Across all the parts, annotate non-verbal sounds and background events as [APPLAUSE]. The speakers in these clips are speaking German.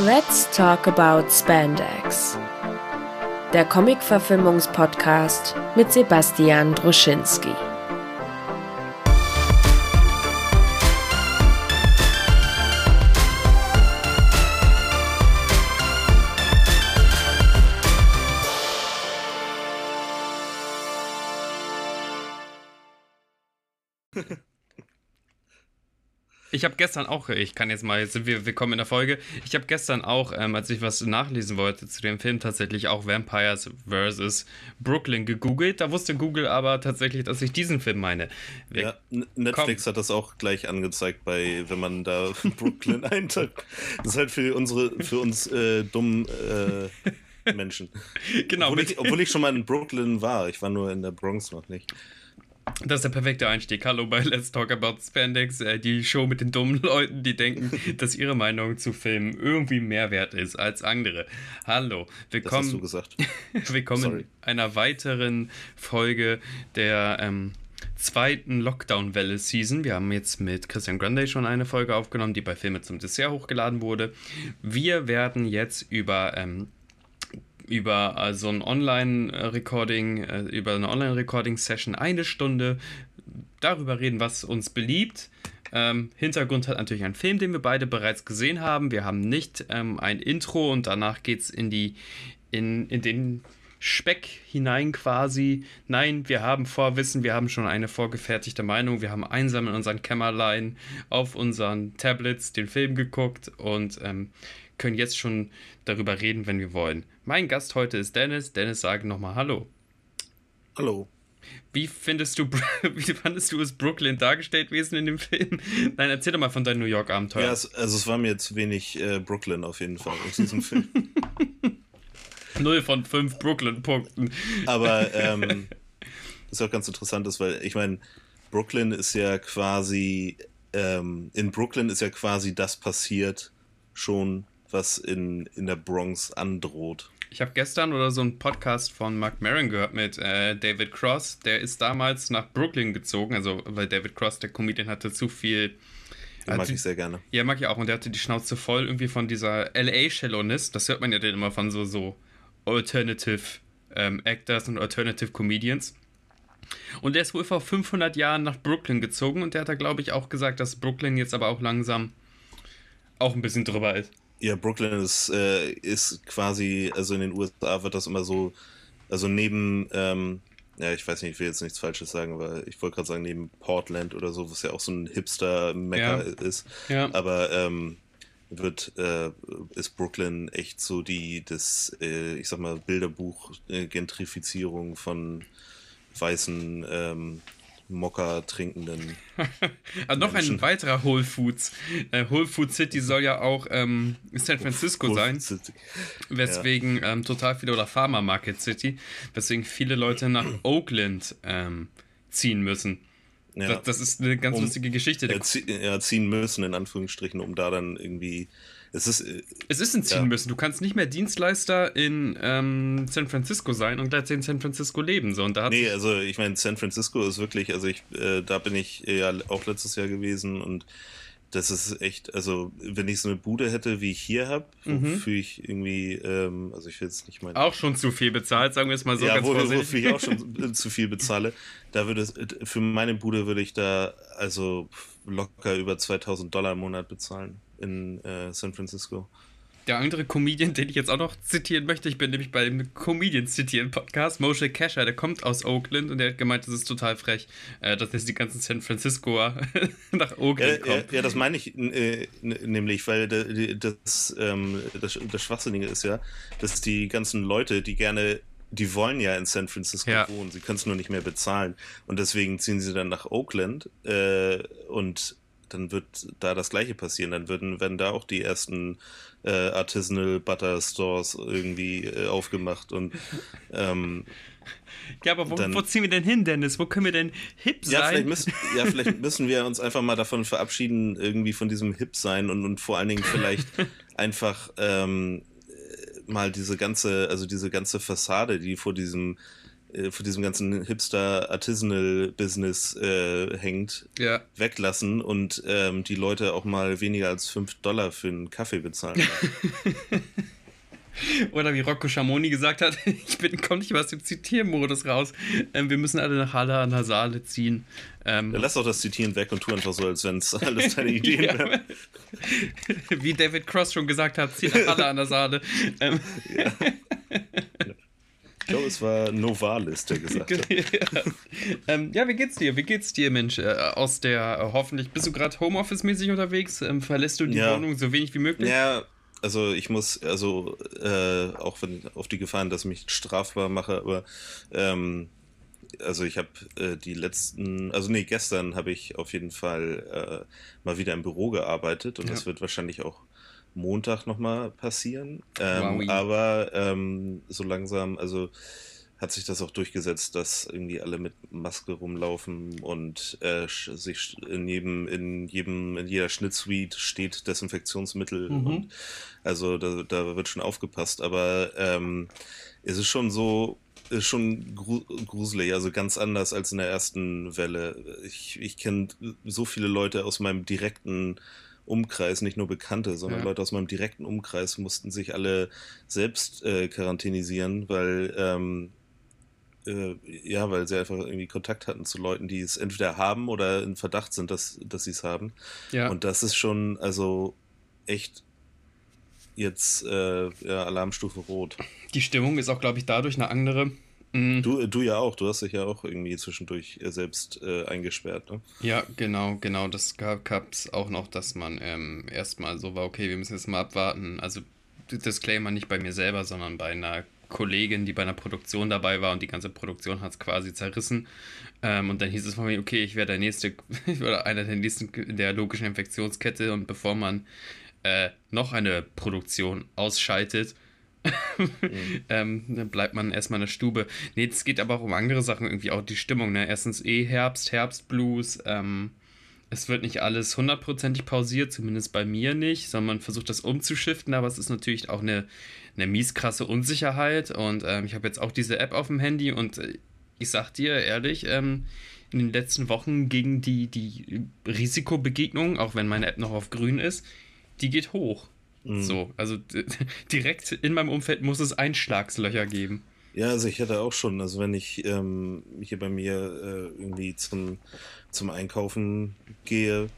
Let's talk about Spandex. Der Comic-Verfilmungspodcast mit Sebastian Druschinski. Ich habe gestern auch, ich kann jetzt mal, jetzt sind wir, wir kommen in der Folge. Ich habe gestern auch, ähm, als ich was nachlesen wollte zu dem Film, tatsächlich auch Vampires vs. Brooklyn gegoogelt. Da wusste Google aber tatsächlich, dass ich diesen Film meine. Wir ja, Netflix Komm. hat das auch gleich angezeigt, bei, wenn man da [LAUGHS] Brooklyn eintippt. Das ist halt für unsere, für uns äh, dummen äh, Menschen. [LAUGHS] Genau. Obwohl ich, obwohl ich schon mal in Brooklyn war. Ich war nur in der Bronx noch nicht. Das ist der perfekte Einstieg. Hallo bei Let's Talk About Spandex, äh, die Show mit den dummen [LAUGHS] Leuten, die denken, [LAUGHS] dass ihre Meinung zu Filmen irgendwie mehr wert ist als andere. Hallo, willkommen. Das hast du gesagt. [LAUGHS] willkommen Sorry. in einer weiteren Folge der ähm, zweiten Lockdown-Welle-Season. Wir haben jetzt mit Christian Grande schon eine Folge aufgenommen, die bei Filme zum Dessert hochgeladen wurde. Wir werden jetzt über ähm, über äh, so ein Online-Recording, äh, über eine Online-Recording-Session eine Stunde darüber reden, was uns beliebt. Ähm, Hintergrund hat natürlich ein Film, den wir beide bereits gesehen haben. Wir haben nicht ähm, ein Intro und danach geht es in in, in den Speck hinein quasi. Nein, wir haben Vorwissen, wir haben schon eine vorgefertigte Meinung, wir haben einsam in unseren Kämmerlein auf unseren Tablets den Film geguckt und ähm, können jetzt schon darüber reden, wenn wir wollen. Mein Gast heute ist Dennis. Dennis, sage nochmal Hallo. Hallo. Wie findest du, [LAUGHS] wie fandest du es Brooklyn dargestellt gewesen in dem Film? [LAUGHS] Nein, erzähl doch mal von deinem New York-Abenteuer. Ja, es, also es war mir zu wenig äh, Brooklyn auf jeden Fall in diesem Film. [LAUGHS] Null von fünf Brooklyn-Punkten. Aber ähm, ist auch ganz interessant, ist, weil ich meine, Brooklyn ist ja quasi, ähm, in Brooklyn ist ja quasi das passiert schon, was in, in der Bronx androht. Ich habe gestern oder so einen Podcast von Mark Maron gehört mit äh, David Cross. Der ist damals nach Brooklyn gezogen, also weil David Cross, der Comedian, hatte zu viel. Den mag ich sehr gerne. Ja, mag ich auch. Und der hatte die Schnauze voll irgendwie von dieser LA-Shallowness. Das hört man ja dann immer von so, so Alternative ähm, Actors und Alternative Comedians. Und der ist wohl vor 500 Jahren nach Brooklyn gezogen und der hat da, glaube ich, auch gesagt, dass Brooklyn jetzt aber auch langsam auch ein bisschen drüber ist. Ja, Brooklyn ist, äh, ist quasi, also in den USA wird das immer so, also neben, ähm, ja, ich weiß nicht, ich will jetzt nichts Falsches sagen, aber ich wollte gerade sagen, neben Portland oder so, was ja auch so ein Hipster-Mecker ja. ist. Ja. Aber ähm, wird, äh, ist Brooklyn echt so die, das, äh, ich sag mal, Bilderbuch-Gentrifizierung von weißen ähm, Mokka trinkenden. also [LAUGHS] noch ein weiterer Whole Foods. Äh, Whole Food City soll ja auch ähm, San Francisco Whole sein. City. Weswegen ja. ähm, total viele, oder Pharma Market City, weswegen viele Leute nach [CLEARS THROAT] Oakland ähm, ziehen müssen. Ja. Das, das, ist eine ganz um, lustige Geschichte. Ja, ziehen müssen, in Anführungsstrichen, um da dann irgendwie es ist, äh, es ist ein Ziehen ja. müssen. Du kannst nicht mehr Dienstleister in ähm, San Francisco sein und gleichzeitig in San Francisco leben. So, und da nee, also ich meine, San Francisco ist wirklich, also ich, äh, da bin ich ja auch letztes Jahr gewesen und das ist echt, also wenn ich so eine Bude hätte, wie ich hier habe, mhm. wofür ich irgendwie, ähm, also ich will jetzt nicht mal. Auch schon zu viel bezahlt, sagen wir es mal so ja, ganz wo, wofür ich auch schon [LAUGHS] zu viel bezahle. Da würde es, für meine Bude würde ich da also locker über 2000 Dollar im Monat bezahlen in äh, San Francisco. Der andere Comedian, den ich jetzt auch noch zitieren möchte, ich bin nämlich beim Comedian zitieren Podcast, Moshe Kasher, der kommt aus Oakland und der hat gemeint, das ist total frech, äh, dass jetzt die ganzen San Franciscoer [LAUGHS] nach Oakland kommen. Ja, ja, das meine ich äh, nämlich, weil das, ähm, das, das Schwachsinnige ist ja, dass die ganzen Leute, die gerne die wollen ja in San Francisco ja. wohnen, sie können es nur nicht mehr bezahlen. Und deswegen ziehen sie dann nach Oakland äh, und dann wird da das gleiche passieren. Dann würden, werden da auch die ersten äh, Artisanal Butter Stores irgendwie äh, aufgemacht und ähm, ja, aber wo, dann, wo, ziehen wir denn hin, Dennis? Wo können wir denn hip sein? Ja vielleicht, müssen, ja, [LAUGHS] vielleicht müssen wir uns einfach mal davon verabschieden, irgendwie von diesem hip sein und, und vor allen Dingen vielleicht [LAUGHS] einfach ähm, mal diese ganze, also diese ganze Fassade, die vor diesem äh, für diesem ganzen Hipster-Artisanal-Business äh, hängt, ja. weglassen und ähm, die Leute auch mal weniger als 5 Dollar für einen Kaffee bezahlen. [LAUGHS] Oder wie Rocco Schamoni gesagt hat, [LAUGHS] ich bin, komme nicht mehr aus dem Zitiermodus raus. Ähm, wir müssen alle nach Halle an der Saale ziehen. Ähm, ja, lass doch das Zitieren weg und tu einfach so, als wenn es alles [LAUGHS] deine Ideen ja. wären. Wie David Cross schon gesagt hat, zieh nach Halle an der Saale. Ähm. Ja. Ich glaube, es war Novalis, der gesagt hat. [LAUGHS] ja. Ähm, ja, wie geht's dir? Wie geht's dir, Mensch? Äh, aus der, äh, hoffentlich, bist du gerade Homeoffice-mäßig unterwegs? Ähm, verlässt du die ja. Wohnung so wenig wie möglich? Ja, also ich muss, also äh, auch wenn auf die Gefahren, dass ich mich strafbar mache, aber ähm, also ich habe äh, die letzten, also nee, gestern habe ich auf jeden Fall äh, mal wieder im Büro gearbeitet und ja. das wird wahrscheinlich auch Montag nochmal passieren. Ähm. Aber ähm, so langsam, also hat sich das auch durchgesetzt, dass irgendwie alle mit Maske rumlaufen und äh, sich in jedem, in jedem, in jeder Schnittsuite steht Desinfektionsmittel mhm. und also da, da wird schon aufgepasst, aber ähm, es ist schon so, ist schon gruselig, also ganz anders als in der ersten Welle. Ich, ich kenne so viele Leute aus meinem direkten Umkreis, nicht nur Bekannte, sondern ja. Leute aus meinem direkten Umkreis mussten sich alle selbst äh, quarantänisieren, weil ähm, äh, ja, weil sie einfach irgendwie Kontakt hatten zu Leuten, die es entweder haben oder in Verdacht sind, dass, dass sie es haben. Ja. Und das ist schon, also echt jetzt äh, ja, Alarmstufe rot. Die Stimmung ist auch, glaube ich, dadurch eine andere. Mhm. Du, du ja auch, du hast dich ja auch irgendwie zwischendurch äh, selbst äh, eingesperrt, ne? Ja, genau, genau. Das gab es auch noch, dass man ähm, erstmal so war, okay, wir müssen jetzt mal abwarten. Also Disclaimer nicht bei mir selber, sondern bei einer Kollegin, die bei einer Produktion dabei war und die ganze Produktion hat es quasi zerrissen. Ähm, und dann hieß es von mir, okay, ich wäre der nächste [LAUGHS] oder einer der nächsten in der logischen Infektionskette und bevor man äh, noch eine Produktion ausschaltet, [LAUGHS] ähm, dann bleibt man erstmal in der Stube. Nee, es geht aber auch um andere Sachen, irgendwie auch die Stimmung. Ne? Erstens eh Herbst, Herbstblues. Ähm, es wird nicht alles hundertprozentig pausiert, zumindest bei mir nicht, sondern man versucht das umzuschiften, aber es ist natürlich auch eine, eine mies krasse Unsicherheit. Und ähm, ich habe jetzt auch diese App auf dem Handy und äh, ich sag dir ehrlich, ähm, in den letzten Wochen gegen die, die Risikobegegnung, auch wenn meine App noch auf grün ist, die geht hoch. Mhm. So, also [LAUGHS] direkt in meinem Umfeld muss es Einschlagslöcher geben. Ja, also ich hatte auch schon, also wenn ich ähm, hier bei mir äh, irgendwie zum, zum Einkaufen gehe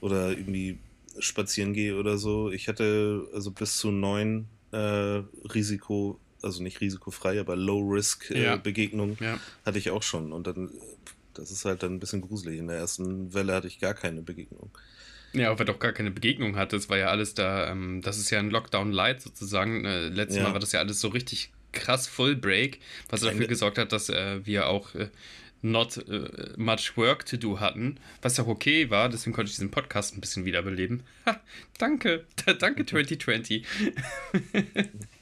oder irgendwie spazieren gehe oder so, ich hatte also bis zu neun äh, Risiko, also nicht risikofrei, aber Low-Risk-Begegnungen äh, ja. ja. hatte ich auch schon. Und dann, das ist halt dann ein bisschen gruselig. In der ersten Welle hatte ich gar keine Begegnung. Ja, weil doch gar keine Begegnung hatte. Es war ja alles da, ähm, das ist ja ein Lockdown-Light sozusagen. Äh, letztes ja. Mal war das ja alles so richtig krass Full Break, was dafür gesorgt hat, dass äh, wir auch äh, not uh, much work to do hatten, was auch okay war, deswegen konnte ich diesen Podcast ein bisschen wiederbeleben. Ha, danke, [LAUGHS] danke [LAUGHS] 2020. [LAUGHS]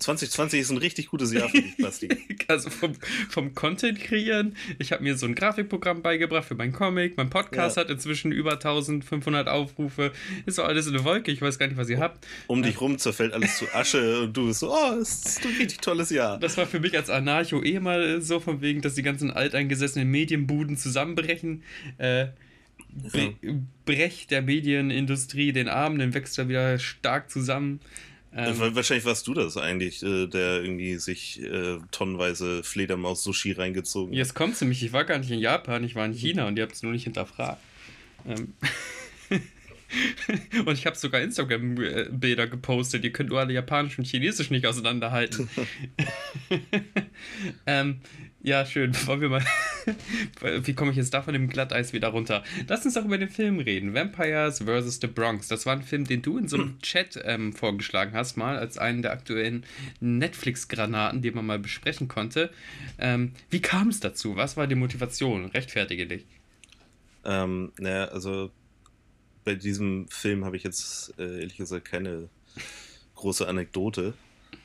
2020 ist ein richtig gutes Jahr für dich, Basti. [LAUGHS] also vom, vom Content kreieren. Ich habe mir so ein Grafikprogramm beigebracht für meinen Comic. Mein Podcast ja. hat inzwischen über 1500 Aufrufe. Ist doch alles in der Wolke. Ich weiß gar nicht, was ihr habt. Um dich rum zerfällt alles zu Asche und du bist so, oh, das ist ein richtig tolles Jahr. Das war für mich als Anarcho eh mal so von wegen, dass die ganzen alteingesessenen Medienbuden zusammenbrechen. Äh, Be ja. brecht der Medienindustrie den Arm, dann wächst er wieder stark zusammen. Ähm, Wahrscheinlich warst du das eigentlich, äh, der irgendwie sich äh, tonnenweise Fledermaus-Sushi reingezogen hat. Jetzt kommst du mich, ich war gar nicht in Japan, ich war in China und ihr habt es nur nicht hinterfragt. Ähm. [LAUGHS] und ich habe sogar Instagram-Bilder gepostet. Ihr könnt nur alle Japanisch und Chinesisch nicht auseinanderhalten. [LAUGHS] [LAUGHS] ähm, ja, schön. [LAUGHS] Wollen wir mal. [LAUGHS] Wie komme ich jetzt da von dem Glatteis wieder runter? Lass uns doch über den Film reden. Vampires vs. The Bronx. Das war ein Film, den du in so einem [CLEARS THROAT] Chat ähm, vorgeschlagen hast, mal als einen der aktuellen Netflix-Granaten, den man mal besprechen konnte. Ähm, wie kam es dazu? Was war die Motivation? Rechtfertige dich. Ähm, naja, also bei diesem Film habe ich jetzt äh, ehrlich gesagt keine große Anekdote.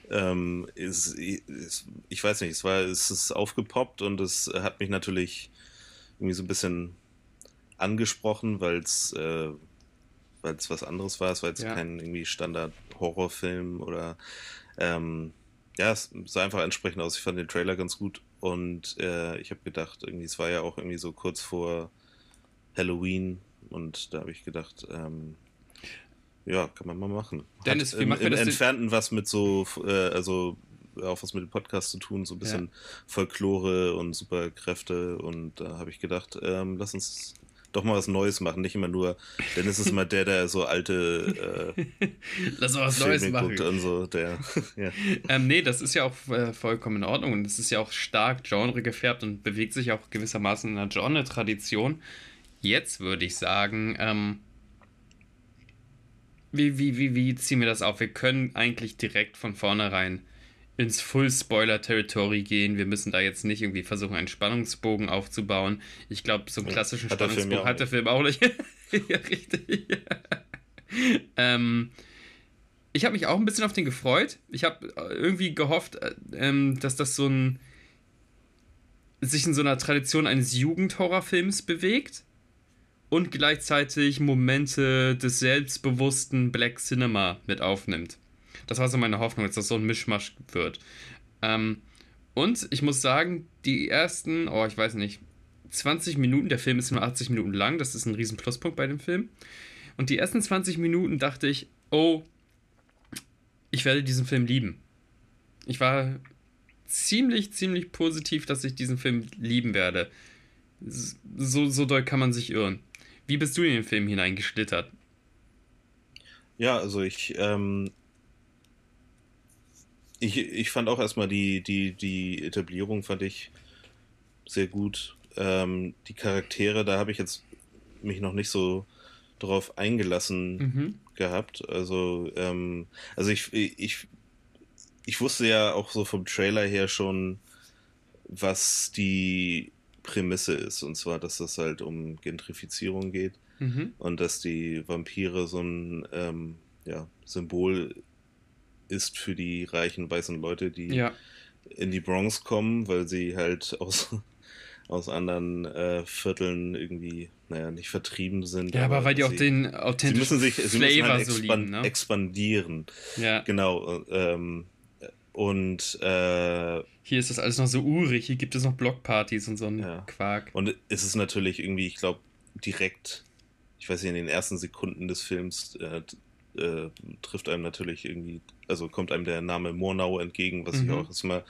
Ähm, ist, ist, ich weiß nicht, es war, es ist aufgepoppt und es hat mich natürlich irgendwie so ein bisschen angesprochen, weil es äh, was anderes war. Es war jetzt ja. kein irgendwie Standard-Horrorfilm oder ähm, ja, es sah einfach entsprechend aus. Ich fand den Trailer ganz gut und äh, ich habe gedacht, irgendwie, es war ja auch irgendwie so kurz vor Halloween und da habe ich gedacht, ähm, ja, kann man mal machen. Dennis, Hat, wie macht im, im Entfernten was mit so, äh, also auch was mit dem Podcast zu tun, so ein bisschen ja. Folklore und Superkräfte und da habe ich gedacht, ähm, lass uns doch mal was Neues machen, nicht immer nur, denn es ist immer der, der so alte äh, [LAUGHS] Lass mal was Neues machen. Und so, der, [LAUGHS] ja. ähm, nee, das ist ja auch äh, vollkommen in Ordnung und es ist ja auch stark Genre gefärbt und bewegt sich auch gewissermaßen in einer Genre-Tradition. Jetzt würde ich sagen, ähm, wie, wie, wie, wie ziehen wir das auf? Wir können eigentlich direkt von vornherein ins Full-Spoiler-Territory gehen. Wir müssen da jetzt nicht irgendwie versuchen, einen Spannungsbogen aufzubauen. Ich glaube, so einen klassischen hat Spannungsbogen hat der Film auch nicht. [LAUGHS] ja, richtig. [LAUGHS] ähm, ich habe mich auch ein bisschen auf den gefreut. Ich habe irgendwie gehofft, äh, ähm, dass das so ein sich in so einer Tradition eines Jugendhorrorfilms bewegt und gleichzeitig Momente des selbstbewussten Black Cinema mit aufnimmt. Das war so meine Hoffnung, dass das so ein Mischmasch wird. Ähm, und ich muss sagen, die ersten, oh, ich weiß nicht, 20 Minuten, der Film ist nur 80 Minuten lang, das ist ein riesen Pluspunkt bei dem Film. Und die ersten 20 Minuten dachte ich, oh, ich werde diesen Film lieben. Ich war ziemlich, ziemlich positiv, dass ich diesen Film lieben werde. So, so doll kann man sich irren. Wie bist du in den Film hineingeschlittert? Ja, also ich, ähm, ich, ich fand auch erstmal die, die, die Etablierung fand ich sehr gut. Ähm, die Charaktere, da habe ich jetzt mich noch nicht so drauf eingelassen mhm. gehabt. Also, ähm, also ich, ich, ich wusste ja auch so vom Trailer her schon, was die Prämisse ist. Und zwar, dass es halt um Gentrifizierung geht mhm. und dass die Vampire so ein ähm, ja, Symbol ist für die reichen weißen Leute, die ja. in die Bronx kommen, weil sie halt [LAUGHS] aus, aus anderen äh, Vierteln irgendwie, naja, nicht vertrieben sind. Ja, aber, weil die sie, auch den authentischen sie müssen sich, sie Flavor müssen halt expan so lieben, ne? expandieren. Ja. Genau. Ähm, und äh, hier ist das alles noch so urig, hier gibt es noch Blockpartys und so einen ja. Quark. Und es ist natürlich irgendwie, ich glaube, direkt, ich weiß nicht, in den ersten Sekunden des Films äh, äh, trifft einem natürlich irgendwie, also kommt einem der Name Murnau entgegen, was mhm. ich auch erstmal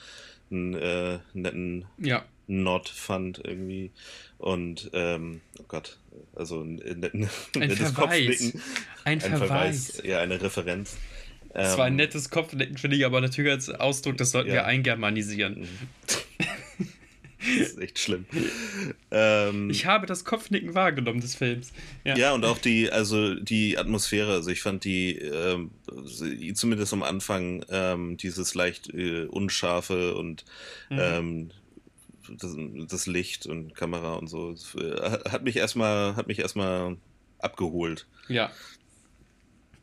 einen äh, netten ja. Nod fand irgendwie. Und, ähm, oh Gott, also ein, netten, ein nettes Verweis. Kopfnicken. Ein, ein Verweis. Verweis. Ja, eine Referenz. Das war ein ähm, nettes Kopfnicken, finde ich, aber natürlich als Ausdruck, das sollten ja. wir eingermanisieren. Mhm. [LAUGHS] Das ist echt schlimm. ähm, ich habe das Kopfnicken wahrgenommen des Films. Ja. ja, und auch die, also die Atmosphäre, also ich fand die, ähm, zumindest am Anfang, ähm, dieses leicht äh, unscharfe und mhm. Ähm, das, das, Licht und Kamera und so, äh, hat mich erstmal, hat mich erstmal abgeholt. Ja.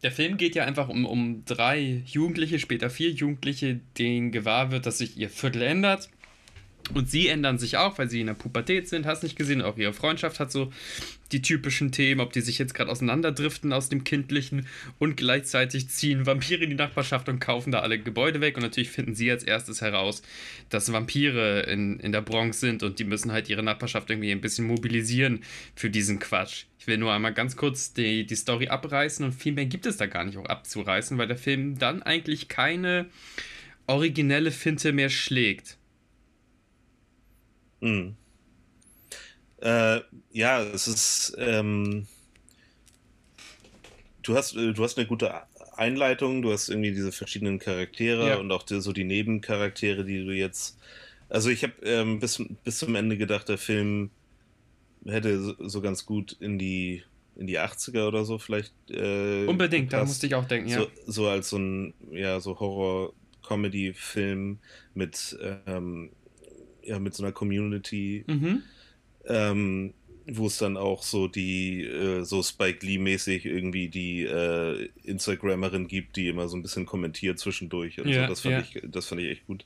Der Film geht ja einfach um, um drei Jugendliche, später vier Jugendliche, denen gewahr wird, dass sich ihr Viertel ändert und sie ändern sich auch, weil sie in der Pubertät sind, hast nicht gesehen. Auch ihre Freundschaft hat so die typischen Themen, ob die sich jetzt gerade auseinanderdriften aus dem Kindlichen und gleichzeitig ziehen Vampire in die Nachbarschaft und kaufen da alle Gebäude weg. Und natürlich finden sie als erstes heraus, dass Vampire in, in der Bronx sind und die müssen halt ihre Nachbarschaft irgendwie ein bisschen mobilisieren für diesen Quatsch. Ich will nur einmal ganz kurz die, die Story abreißen und viel mehr gibt es da gar nicht auch abzureißen, weil der Film dann eigentlich keine originelle Finte mehr schlägt. Mhm. Äh, ja, es ist. Ähm, du hast, äh, du hast eine gute Einleitung, du hast irgendwie diese verschiedenen Charaktere ja. und auch die, so die Nebencharaktere, die du jetzt. Also ich habe ähm, bis, bis zum Ende gedacht, der Film hätte so, so ganz gut in die in die 80er oder so vielleicht. Äh, Unbedingt, gepasst. da musste ich auch denken, ja. So, so als so ein, ja, so Horror-Comedy-Film mit ähm, ja, mit so einer Community, mhm. ähm, wo es dann auch so die, äh, so Spike Lee-mäßig irgendwie die äh, Instagrammerin gibt, die immer so ein bisschen kommentiert zwischendurch und ja, so. Das fand, ja. ich, das fand ich echt gut.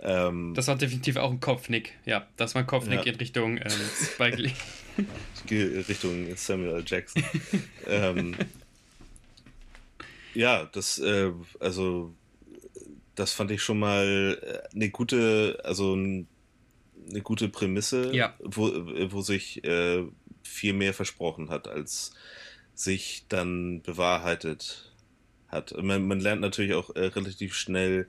Ähm, das war definitiv auch ein Kopfnick. Ja, das war ein Kopfnick ja. in Richtung ähm, Spike Lee. [LAUGHS] Richtung Samuel L. Jackson. [LAUGHS] ähm, ja, das, äh, also, das fand ich schon mal äh, eine gute, also ein eine gute Prämisse, ja. wo, wo sich äh, viel mehr versprochen hat, als sich dann bewahrheitet hat. Man, man lernt natürlich auch äh, relativ schnell,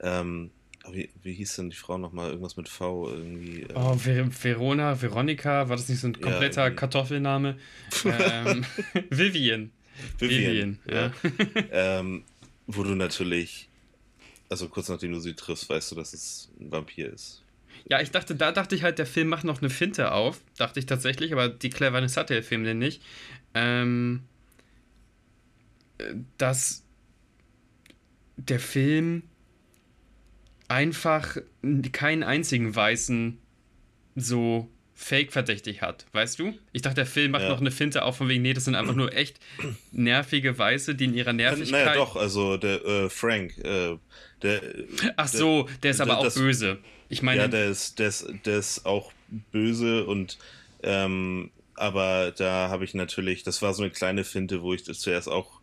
ähm, wie, wie hieß denn die Frau nochmal? Irgendwas mit V irgendwie. Ähm. Oh, Ver Verona, Veronika, war das nicht so ein kompletter ja, Kartoffelname? [LAUGHS] ähm, [LAUGHS] Vivian. Vivian, Vivian ja. ja. [LAUGHS] ähm, wo du natürlich, also kurz nachdem du sie triffst, weißt du, dass es ein Vampir ist. Ja, ich dachte, da dachte ich halt, der Film macht noch eine Finte auf. Dachte ich tatsächlich, aber die Cleverness hatte der Film denn nicht. Ähm, dass der Film einfach keinen einzigen Weißen so fake-verdächtig hat, weißt du? Ich dachte, der Film macht ja. noch eine Finte auf von wegen, nee, das sind einfach nur echt nervige Weiße, die in ihrer Nervigkeit... Naja, doch, also der äh, Frank, äh, der... Ach so, der, der ist aber der, auch das, böse. Ich meine... Ja, der ist, der ist, der ist auch böse und ähm, aber da habe ich natürlich, das war so eine kleine Finte, wo ich zuerst auch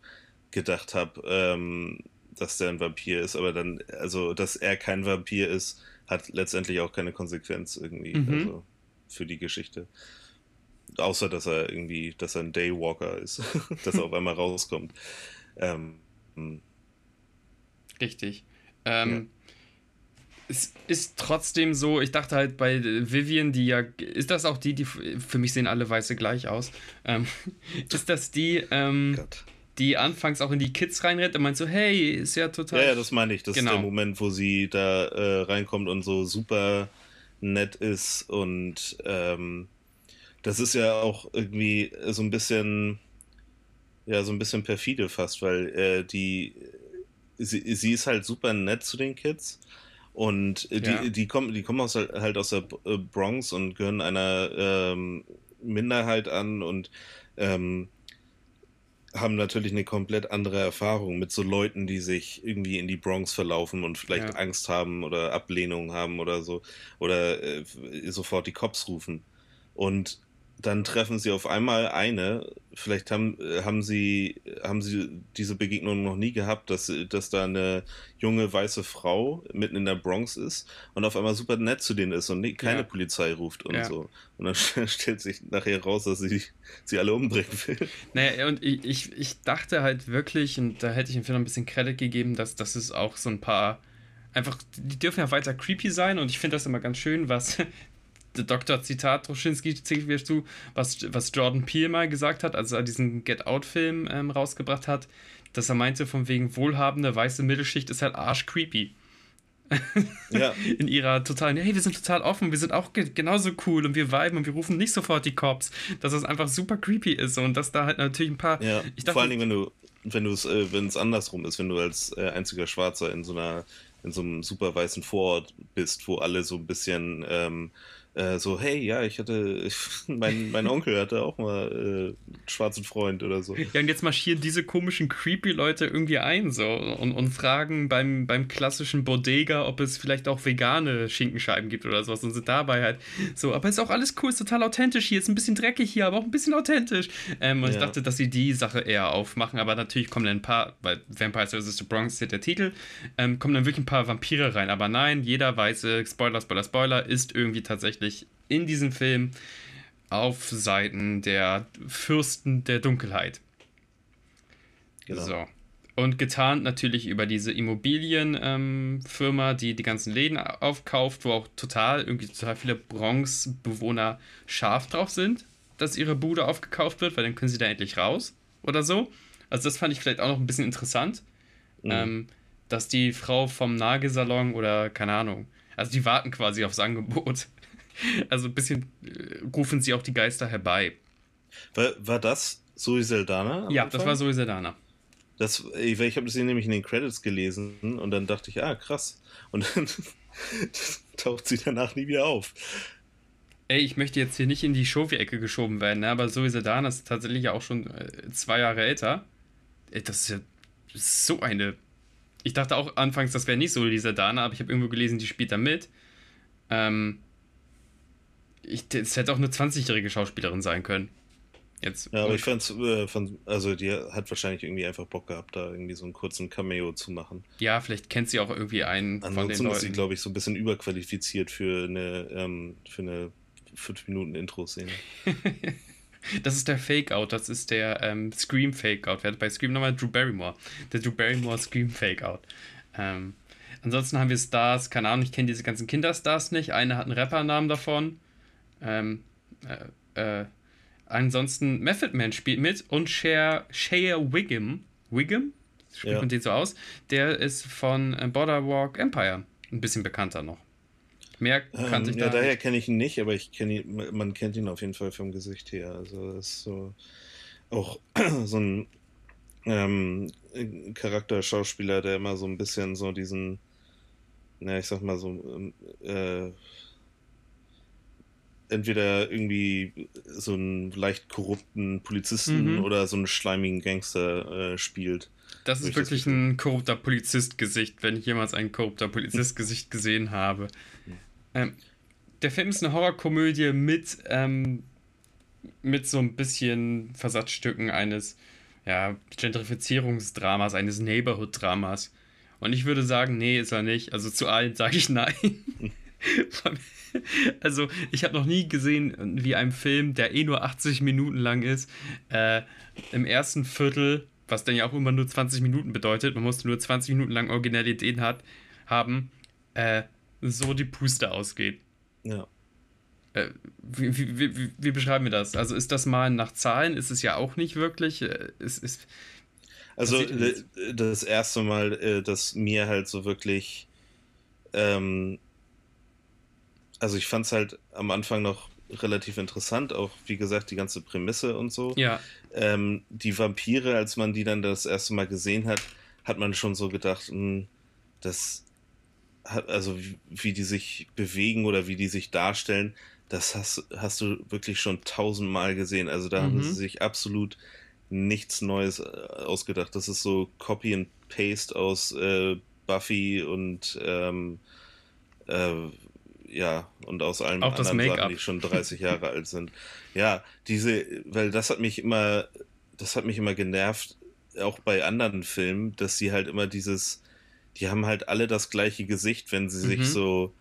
gedacht habe, ähm, dass der ein Vampir ist, aber dann, also, dass er kein Vampir ist, hat letztendlich auch keine Konsequenz irgendwie mhm. also, für die Geschichte. Außer, dass er irgendwie, dass er ein Daywalker ist, [LAUGHS] dass er auf einmal rauskommt. Ähm, hm. Richtig. Ähm, ja. Es ist trotzdem so, ich dachte halt bei Vivian, die ja, ist das auch die, die, für mich sehen alle Weiße gleich aus, ähm, [LAUGHS] ist das die, ähm, Gott die anfangs auch in die Kids reinrennt und meint so, hey, ist ja total. Ja, ja, das meine ich. Das genau. ist der Moment, wo sie da äh, reinkommt und so super nett ist und ähm, das ist ja auch irgendwie so ein bisschen, ja, so ein bisschen perfide fast, weil äh, die, sie, sie ist halt super nett zu den Kids und die, ja. die, kommen, die kommen aus, halt aus der äh, Bronx und gehören einer ähm, Minderheit an und ähm, haben natürlich eine komplett andere Erfahrung mit so Leuten, die sich irgendwie in die Bronx verlaufen und vielleicht ja. Angst haben oder Ablehnung haben oder so oder äh, sofort die Cops rufen. Und dann treffen sie auf einmal eine, vielleicht haben, haben, sie, haben sie diese Begegnung noch nie gehabt, dass, dass da eine junge weiße Frau mitten in der Bronx ist und auf einmal super nett zu denen ist und keine ja. Polizei ruft und ja. so. Und dann [LAUGHS] stellt sich nachher raus, dass sie sie alle umbringen will. Naja, und ich, ich, ich dachte halt wirklich, und da hätte ich ihm vielleicht ein bisschen Credit gegeben, dass, dass es auch so ein paar einfach, die dürfen ja weiter creepy sein und ich finde das immer ganz schön, was Dr. Zitat Troschinski zählt zu, was, was Jordan Peele mal gesagt hat, als er diesen Get Out-Film ähm, rausgebracht hat, dass er meinte, von wegen wohlhabende weiße Mittelschicht ist halt arsch creepy. [LAUGHS] ja. In ihrer totalen, hey, wir sind total offen, wir sind auch ge genauso cool und wir viben und wir rufen nicht sofort die Cops, dass es einfach super creepy ist und dass da halt natürlich ein paar. Ja, dachte, vor allen Dingen, wenn du, wenn du es, äh, wenn es andersrum ist, wenn du als äh, einziger Schwarzer in so einer, in so einem super weißen Vorort bist, wo alle so ein bisschen ähm, äh, so, hey, ja, ich hatte, [LAUGHS] mein, mein Onkel hatte auch mal äh, einen schwarzen Freund oder so. Ja, und jetzt marschieren diese komischen creepy Leute irgendwie ein so und, und fragen beim, beim klassischen Bodega, ob es vielleicht auch vegane Schinkenscheiben gibt oder sowas und sind dabei halt so, aber ist auch alles cool, ist total authentisch hier, ist ein bisschen dreckig hier, aber auch ein bisschen authentisch. Ähm, und ja. ich dachte, dass sie die Sache eher aufmachen, aber natürlich kommen dann ein paar, weil Vampires vs. the Bronx ist ja der Titel, ähm, kommen dann wirklich ein paar Vampire rein, aber nein, jeder weiße, Spoiler, Spoiler, Spoiler, ist irgendwie tatsächlich tatsächlich in diesem Film auf Seiten der Fürsten der Dunkelheit. Genau. So. Und getarnt natürlich über diese Immobilienfirma, ähm, die die ganzen Läden aufkauft, wo auch total, irgendwie total viele Bronx-Bewohner scharf drauf sind, dass ihre Bude aufgekauft wird, weil dann können sie da endlich raus oder so. Also das fand ich vielleicht auch noch ein bisschen interessant, mhm. ähm, dass die Frau vom Nagelsalon oder keine Ahnung, also die warten quasi aufs Angebot. Also ein bisschen äh, rufen sie auch die Geister herbei. War, war das Zoe Saldana? Ja, Anfang? das war Zoe Saldana. Das, ich, ich habe das hier nämlich in den Credits gelesen und dann dachte ich, ah, krass. Und dann [LAUGHS] taucht sie danach nie wieder auf. Ey, ich möchte jetzt hier nicht in die Shovi-Ecke geschoben werden, ne? aber Zoe Saldana ist tatsächlich ja auch schon äh, zwei Jahre älter. Ey, das ist ja so eine. Ich dachte auch anfangs, das wäre nicht so Zoe Saldana, aber ich habe irgendwo gelesen, die spielt da mit. Ähm, das hätte auch eine 20-jährige Schauspielerin sein können. Jetzt, ja, aber ich fand's, äh, fand, also die hat wahrscheinlich irgendwie einfach Bock gehabt, da irgendwie so einen kurzen Cameo zu machen. Ja, vielleicht kennt sie auch irgendwie einen Ansonsten von den Leuten. ist sie, glaube ich, so ein bisschen überqualifiziert für eine, ähm, für eine 5 Minuten Intro-Szene. [LAUGHS] das ist der Fake-Out, das ist der ähm, Scream-Fake-Out. Wer hat bei Scream nochmal Drew Barrymore. Der Drew Barrymore Scream-Fake-Out. Ähm, ansonsten haben wir Stars, keine Ahnung, ich kenne diese ganzen Kinderstars nicht. Eine hat einen Rappernamen davon. Ähm, äh, äh, Ansonsten Method Man spielt mit und Share, Share Wiggum, Wiggum, spricht ja. man den so aus, der ist von äh, Borderwalk Empire, ein bisschen bekannter noch. Mehr kann ähm, Ja, da daher kenne ich ihn nicht, aber ich kenne ihn, man kennt ihn auf jeden Fall vom Gesicht her. Also das ist so auch [CLEARS THROAT] so ein ähm, Charakterschauspieler, der immer so ein bisschen so diesen, na, ich sag mal so, ähm, äh, entweder irgendwie so einen leicht korrupten Polizisten mhm. oder so einen schleimigen Gangster äh, spielt. Das ist wirklich das ein korrupter Polizist-Gesicht, wenn ich jemals ein korrupter Polizist-Gesicht gesehen habe. Ähm, der Film ist eine Horrorkomödie mit, ähm, mit so ein bisschen Versatzstücken eines ja, Gentrifizierungsdramas, eines Neighborhood-Dramas. Und ich würde sagen, nee, ist er nicht. Also zu allen sage ich nein. [LAUGHS] also, ich habe noch nie gesehen, wie ein Film, der eh nur 80 Minuten lang ist, äh, im ersten Viertel, was dann ja auch immer nur 20 Minuten bedeutet, man musste nur 20 Minuten lang Originalität hat, haben, äh, so die Puste ausgeht. Ja. Äh, wie, wie, wie, wie, beschreiben wir das? Also ist das mal nach Zahlen? Ist es ja auch nicht wirklich. Äh, ist, ist, also das erste Mal, äh, dass mir halt so wirklich ähm, also ich fand es halt am Anfang noch relativ interessant, auch wie gesagt, die ganze Prämisse und so. Ja. Ähm, die Vampire, als man die dann das erste Mal gesehen hat, hat man schon so gedacht, mh, hm, das hat, also wie, wie, die sich bewegen oder wie die sich darstellen, das hast, hast du wirklich schon tausendmal gesehen. Also da mhm. haben sie sich absolut nichts Neues äh, ausgedacht. Das ist so Copy and Paste aus äh, Buffy und ähm, äh, ja, und aus allen Auch anderen Sachen, die schon 30 Jahre alt sind. Ja, diese, weil das hat mich immer, das hat mich immer genervt, auch bei anderen Filmen, dass sie halt immer dieses, die haben halt alle das gleiche Gesicht, wenn sie mhm. sich so,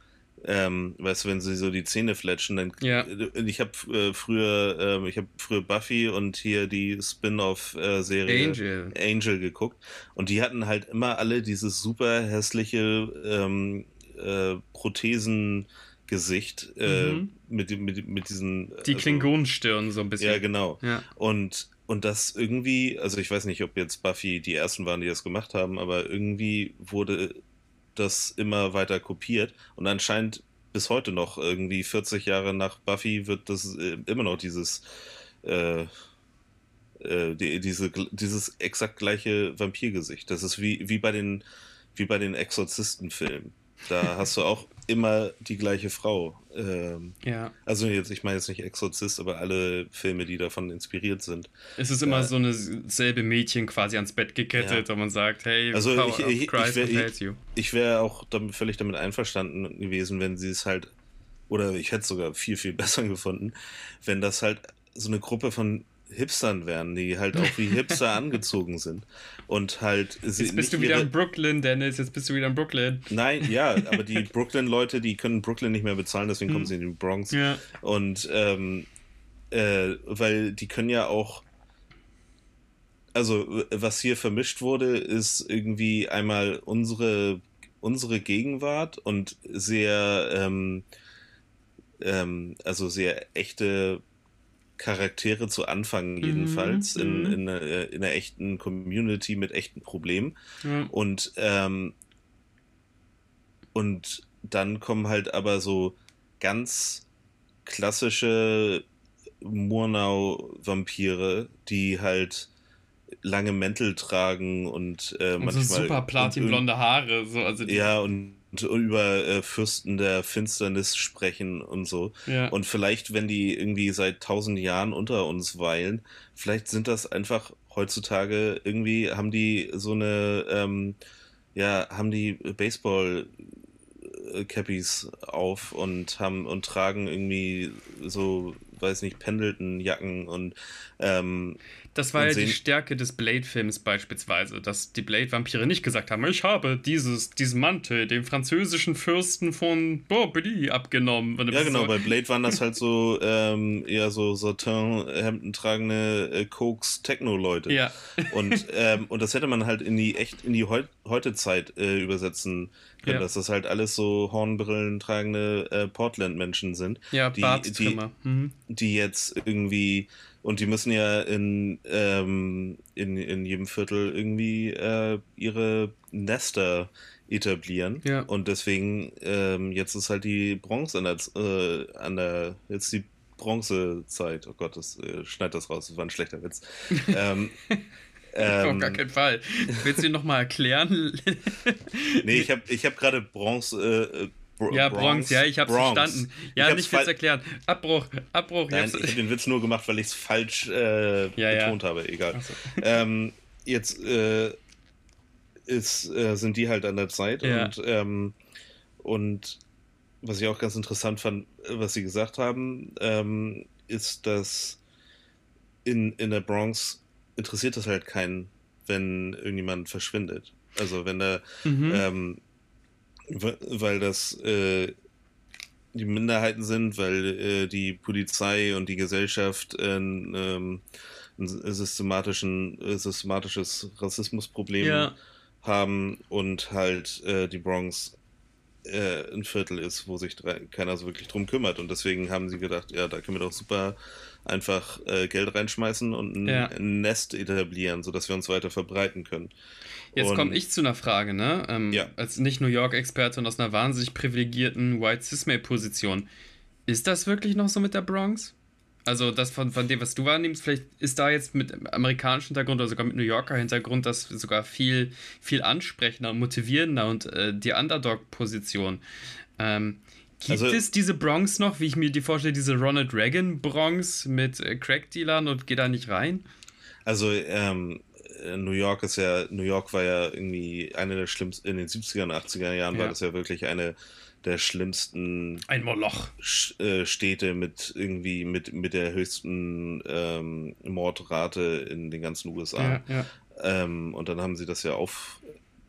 ähm, weißt du, wenn sie so die Zähne fletschen, dann ja. ich habe äh, früher, äh, ich habe früher Buffy und hier die Spin-off-Serie Angel. Angel geguckt und die hatten halt immer alle dieses super hässliche ähm, äh, Prothesengesicht äh, mhm. mit, mit, mit diesen. Die also, Klingonenstirn so ein bisschen. Ja, genau. Ja. Und, und das irgendwie, also ich weiß nicht, ob jetzt Buffy die ersten waren, die das gemacht haben, aber irgendwie wurde das immer weiter kopiert und anscheinend bis heute noch, irgendwie 40 Jahre nach Buffy, wird das äh, immer noch dieses. Äh, äh, die, diese, dieses exakt gleiche Vampirgesicht. Das ist wie, wie bei den, wie bei den Exorzistenfilmen. Da hast du auch immer die gleiche Frau. Ähm, ja. Also jetzt, ich meine jetzt nicht Exorzist, aber alle Filme, die davon inspiriert sind. Es ist immer so eine selbe Mädchen quasi ans Bett gekettet, ja. und man sagt, hey, also ich, ich, ich wäre wär auch damit, völlig damit einverstanden gewesen, wenn sie es halt, oder ich hätte es sogar viel, viel [LAUGHS] besser gefunden, wenn das halt so eine Gruppe von Hipstern werden, die halt auch wie Hipster [LAUGHS] angezogen sind. Und halt. Jetzt bist du wieder ihre... in Brooklyn, Dennis, jetzt bist du wieder in Brooklyn. Nein, ja, [LAUGHS] aber die Brooklyn-Leute, die können Brooklyn nicht mehr bezahlen, deswegen kommen hm. sie in die Bronx. Ja. Und ähm, äh, weil die können ja auch. Also, was hier vermischt wurde, ist irgendwie einmal unsere, unsere Gegenwart und sehr, ähm, ähm, also sehr echte Charaktere zu anfangen, mhm, jedenfalls, mhm. in, in, einer, in, einer, echten Community mit echten Problemen. Mhm. Und, ähm, und dann kommen halt aber so ganz klassische Murnau-Vampire, die halt lange Mäntel tragen und äh, und manchmal. So super platinblonde Haare. So, also ja, und und über äh, Fürsten der Finsternis sprechen und so. Ja. Und vielleicht, wenn die irgendwie seit tausend Jahren unter uns weilen, vielleicht sind das einfach heutzutage irgendwie, haben die so eine, ähm, ja, haben die Baseball Cappies auf und haben und tragen irgendwie so weiß nicht, Pendleton-Jacken und ähm, das war ja die Stärke des Blade-Films beispielsweise, dass die Blade-Vampire nicht gesagt haben, ich habe dieses, diesen Mantel dem französischen Fürsten von Bourbon abgenommen. Ja, genau, so bei Blade waren das [LAUGHS] halt so ähm, eher so Satin-Hemden tragende äh, Cokes-Techno-Leute. Ja. Und, [LAUGHS] ähm, und das hätte man halt in die echt in die Heu Heute-Zeit äh, übersetzen können, ja. dass das halt alles so Hornbrillen tragende äh, Portland-Menschen sind. Ja, die, die, mhm. die jetzt irgendwie und die müssen ja in, ähm, in, in jedem Viertel irgendwie äh, ihre Nester etablieren. Ja. Und deswegen, ähm, jetzt ist halt die Bronze an der, äh, an der jetzt die Bronzezeit. Oh Gott, das äh, schneid das raus, das war ein schlechter Witz. ähm, [LAUGHS] ähm, Auf gar keinen Fall. Willst du ihn nochmal erklären? [LAUGHS] nee, ich habe ich hab gerade Bronze, äh, Br ja, Bronx, Bronx, ja, ich hab's Bronx. verstanden. Ja, ich nicht Witz erklären. Abbruch, Abbruch. Nein, ich habe den Witz nur gemacht, weil ich es falsch äh, ja, betont ja. habe. Egal. So. Ähm, jetzt äh, ist, äh, sind die halt an der Zeit ja. und, ähm, und was ich auch ganz interessant fand, was sie gesagt haben, ähm, ist, dass in, in der Bronx interessiert das halt keinen, wenn irgendjemand verschwindet. Also wenn da mhm. ähm, weil das äh, die Minderheiten sind, weil äh, die Polizei und die Gesellschaft äh, ähm, ein systematischen, äh, systematisches Rassismusproblem ja. haben und halt äh, die Bronx äh, ein Viertel ist, wo sich keiner so wirklich drum kümmert. Und deswegen haben sie gedacht, ja, da können wir doch super einfach äh, Geld reinschmeißen und ein, ja. Nest etablieren, sodass wir uns weiter verbreiten können. Jetzt komme ich zu einer Frage, ne? Ähm, ja. Als nicht New York-Experte und aus einer wahnsinnig privilegierten White Cis-Position. Ist das wirklich noch so mit der Bronx? Also das von, von dem, was du wahrnimmst, vielleicht ist da jetzt mit amerikanischem Hintergrund oder sogar mit New Yorker Hintergrund das sogar viel, viel ansprechender und motivierender und äh, die Underdog-Position. Ähm, gibt also, es diese Bronx noch, wie ich mir die vorstelle, diese Ronald Reagan Bronx mit äh, Crack-Dealern und geht da nicht rein? Also ähm, New York ist ja, New York war ja irgendwie eine der schlimmsten, in den 70er und 80er Jahren ja. war das ja wirklich eine der schlimmsten ein Moloch äh, Städte mit irgendwie mit mit der höchsten ähm, Mordrate in den ganzen USA. Ja, ja. Ähm, und dann haben sie das ja auf,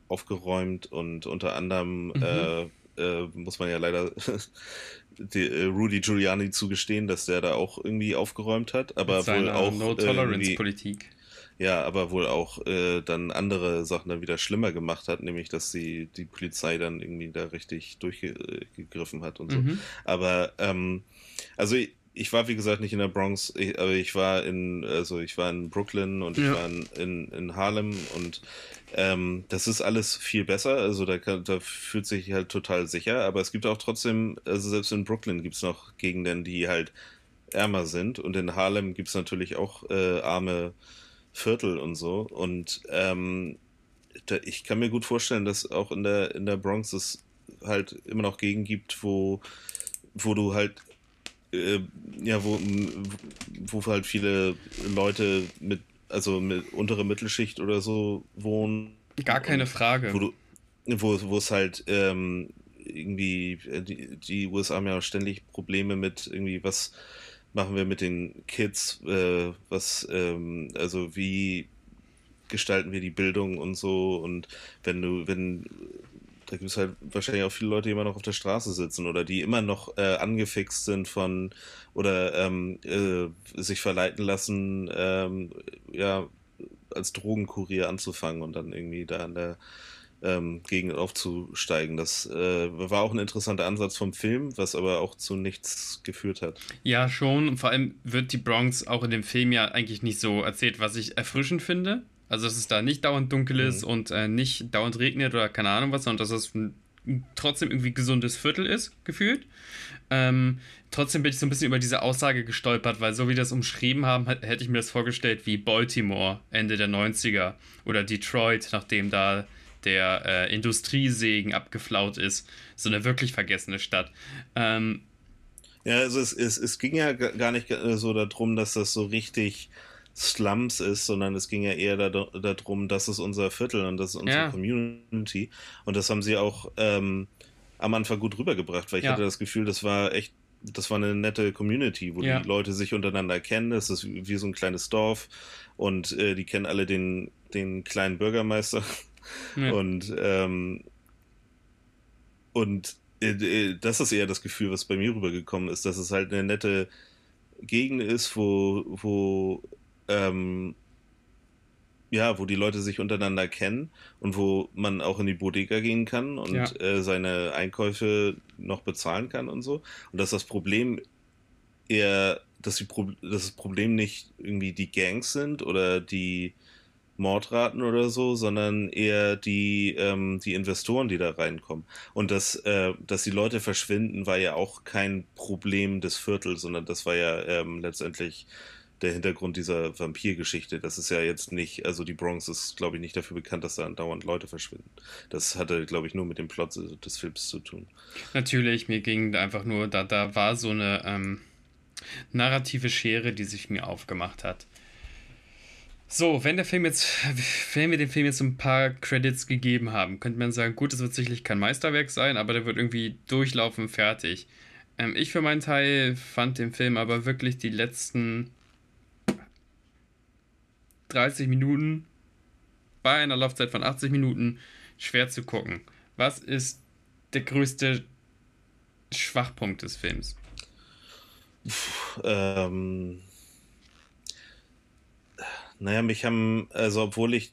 aufgeräumt und unter anderem mhm. äh, äh, muss man ja leider [LAUGHS] die, äh, Rudy Giuliani zugestehen, dass der da auch irgendwie aufgeräumt hat, aber wohl auch No Tolerance Politik ja, aber wohl auch äh, dann andere Sachen dann wieder schlimmer gemacht hat, nämlich dass sie die Polizei dann irgendwie da richtig durchgegriffen hat und so. Mhm. Aber ähm, also ich, ich, war wie gesagt nicht in der Bronx, ich, aber ich war in also ich war in Brooklyn und ja. ich war in, in, in Harlem und ähm, das ist alles viel besser. Also da, kann, da fühlt sich halt total sicher. Aber es gibt auch trotzdem, also selbst in Brooklyn gibt es noch Gegenden, die halt ärmer sind und in Harlem gibt es natürlich auch äh, arme Viertel und so. Und ähm, da, ich kann mir gut vorstellen, dass auch in der, in der Bronx es halt immer noch Gegend gibt, wo, wo du halt äh, ja, wo, wo halt viele Leute mit, also mit untere Mittelschicht oder so wohnen. Gar keine Frage. Wo du, wo, wo es halt ähm, irgendwie, die, die USA haben ja ständig Probleme mit irgendwie, was, machen wir mit den Kids, äh, was, ähm, also wie gestalten wir die Bildung und so und wenn du, wenn, da gibt es halt wahrscheinlich auch viele Leute, die immer noch auf der Straße sitzen oder die immer noch äh, angefixt sind von oder ähm, äh, sich verleiten lassen, ähm, ja, als Drogenkurier anzufangen und dann irgendwie da an der ähm, gegen aufzusteigen. Das äh, war auch ein interessanter Ansatz vom Film, was aber auch zu nichts geführt hat. Ja, schon. Vor allem wird die Bronx auch in dem Film ja eigentlich nicht so erzählt, was ich erfrischend finde. Also, dass es da nicht dauernd dunkel ist mhm. und äh, nicht dauernd regnet oder keine Ahnung was, sondern dass es ein trotzdem irgendwie gesundes Viertel ist, gefühlt. Ähm, trotzdem bin ich so ein bisschen über diese Aussage gestolpert, weil so wie das umschrieben haben, hätte ich mir das vorgestellt wie Baltimore Ende der 90er oder Detroit, nachdem da der äh, Industriesegen abgeflaut ist. So eine wirklich vergessene Stadt. Ähm, ja, also es, es, es ging ja gar nicht so darum, dass das so richtig Slums ist, sondern es ging ja eher darum, das ist unser Viertel und das ist unsere ja. Community. Und das haben sie auch ähm, am Anfang gut rübergebracht, weil ich ja. hatte das Gefühl, das war echt das war eine nette Community, wo ja. die Leute sich untereinander kennen. Das ist wie so ein kleines Dorf und äh, die kennen alle den, den kleinen Bürgermeister. Und, ähm, und äh, äh, das ist eher das Gefühl, was bei mir rübergekommen ist, dass es halt eine nette Gegend ist, wo, wo ähm, ja, wo die Leute sich untereinander kennen und wo man auch in die Bodega gehen kann und ja. äh, seine Einkäufe noch bezahlen kann und so. Und dass das Problem eher, dass, die Pro dass das Problem nicht irgendwie die Gangs sind oder die Mordraten oder so, sondern eher die, ähm, die Investoren, die da reinkommen. Und dass, äh, dass die Leute verschwinden, war ja auch kein Problem des Viertels, sondern das war ja ähm, letztendlich der Hintergrund dieser Vampirgeschichte. Das ist ja jetzt nicht, also die Bronx ist, glaube ich, nicht dafür bekannt, dass da andauernd Leute verschwinden. Das hatte, glaube ich, nur mit dem Plot des Films zu tun. Natürlich, mir ging einfach nur, da, da war so eine ähm, narrative Schere, die sich mir aufgemacht hat. So, wenn der Film jetzt, wenn wir dem Film jetzt ein paar Credits gegeben haben, könnte man sagen, gut, es wird sicherlich kein Meisterwerk sein, aber der wird irgendwie durchlaufen fertig. Ähm, ich für meinen Teil fand den Film aber wirklich die letzten 30 Minuten bei einer Laufzeit von 80 Minuten schwer zu gucken. Was ist der größte Schwachpunkt des Films? Puh, ähm, naja, mich haben, also obwohl ich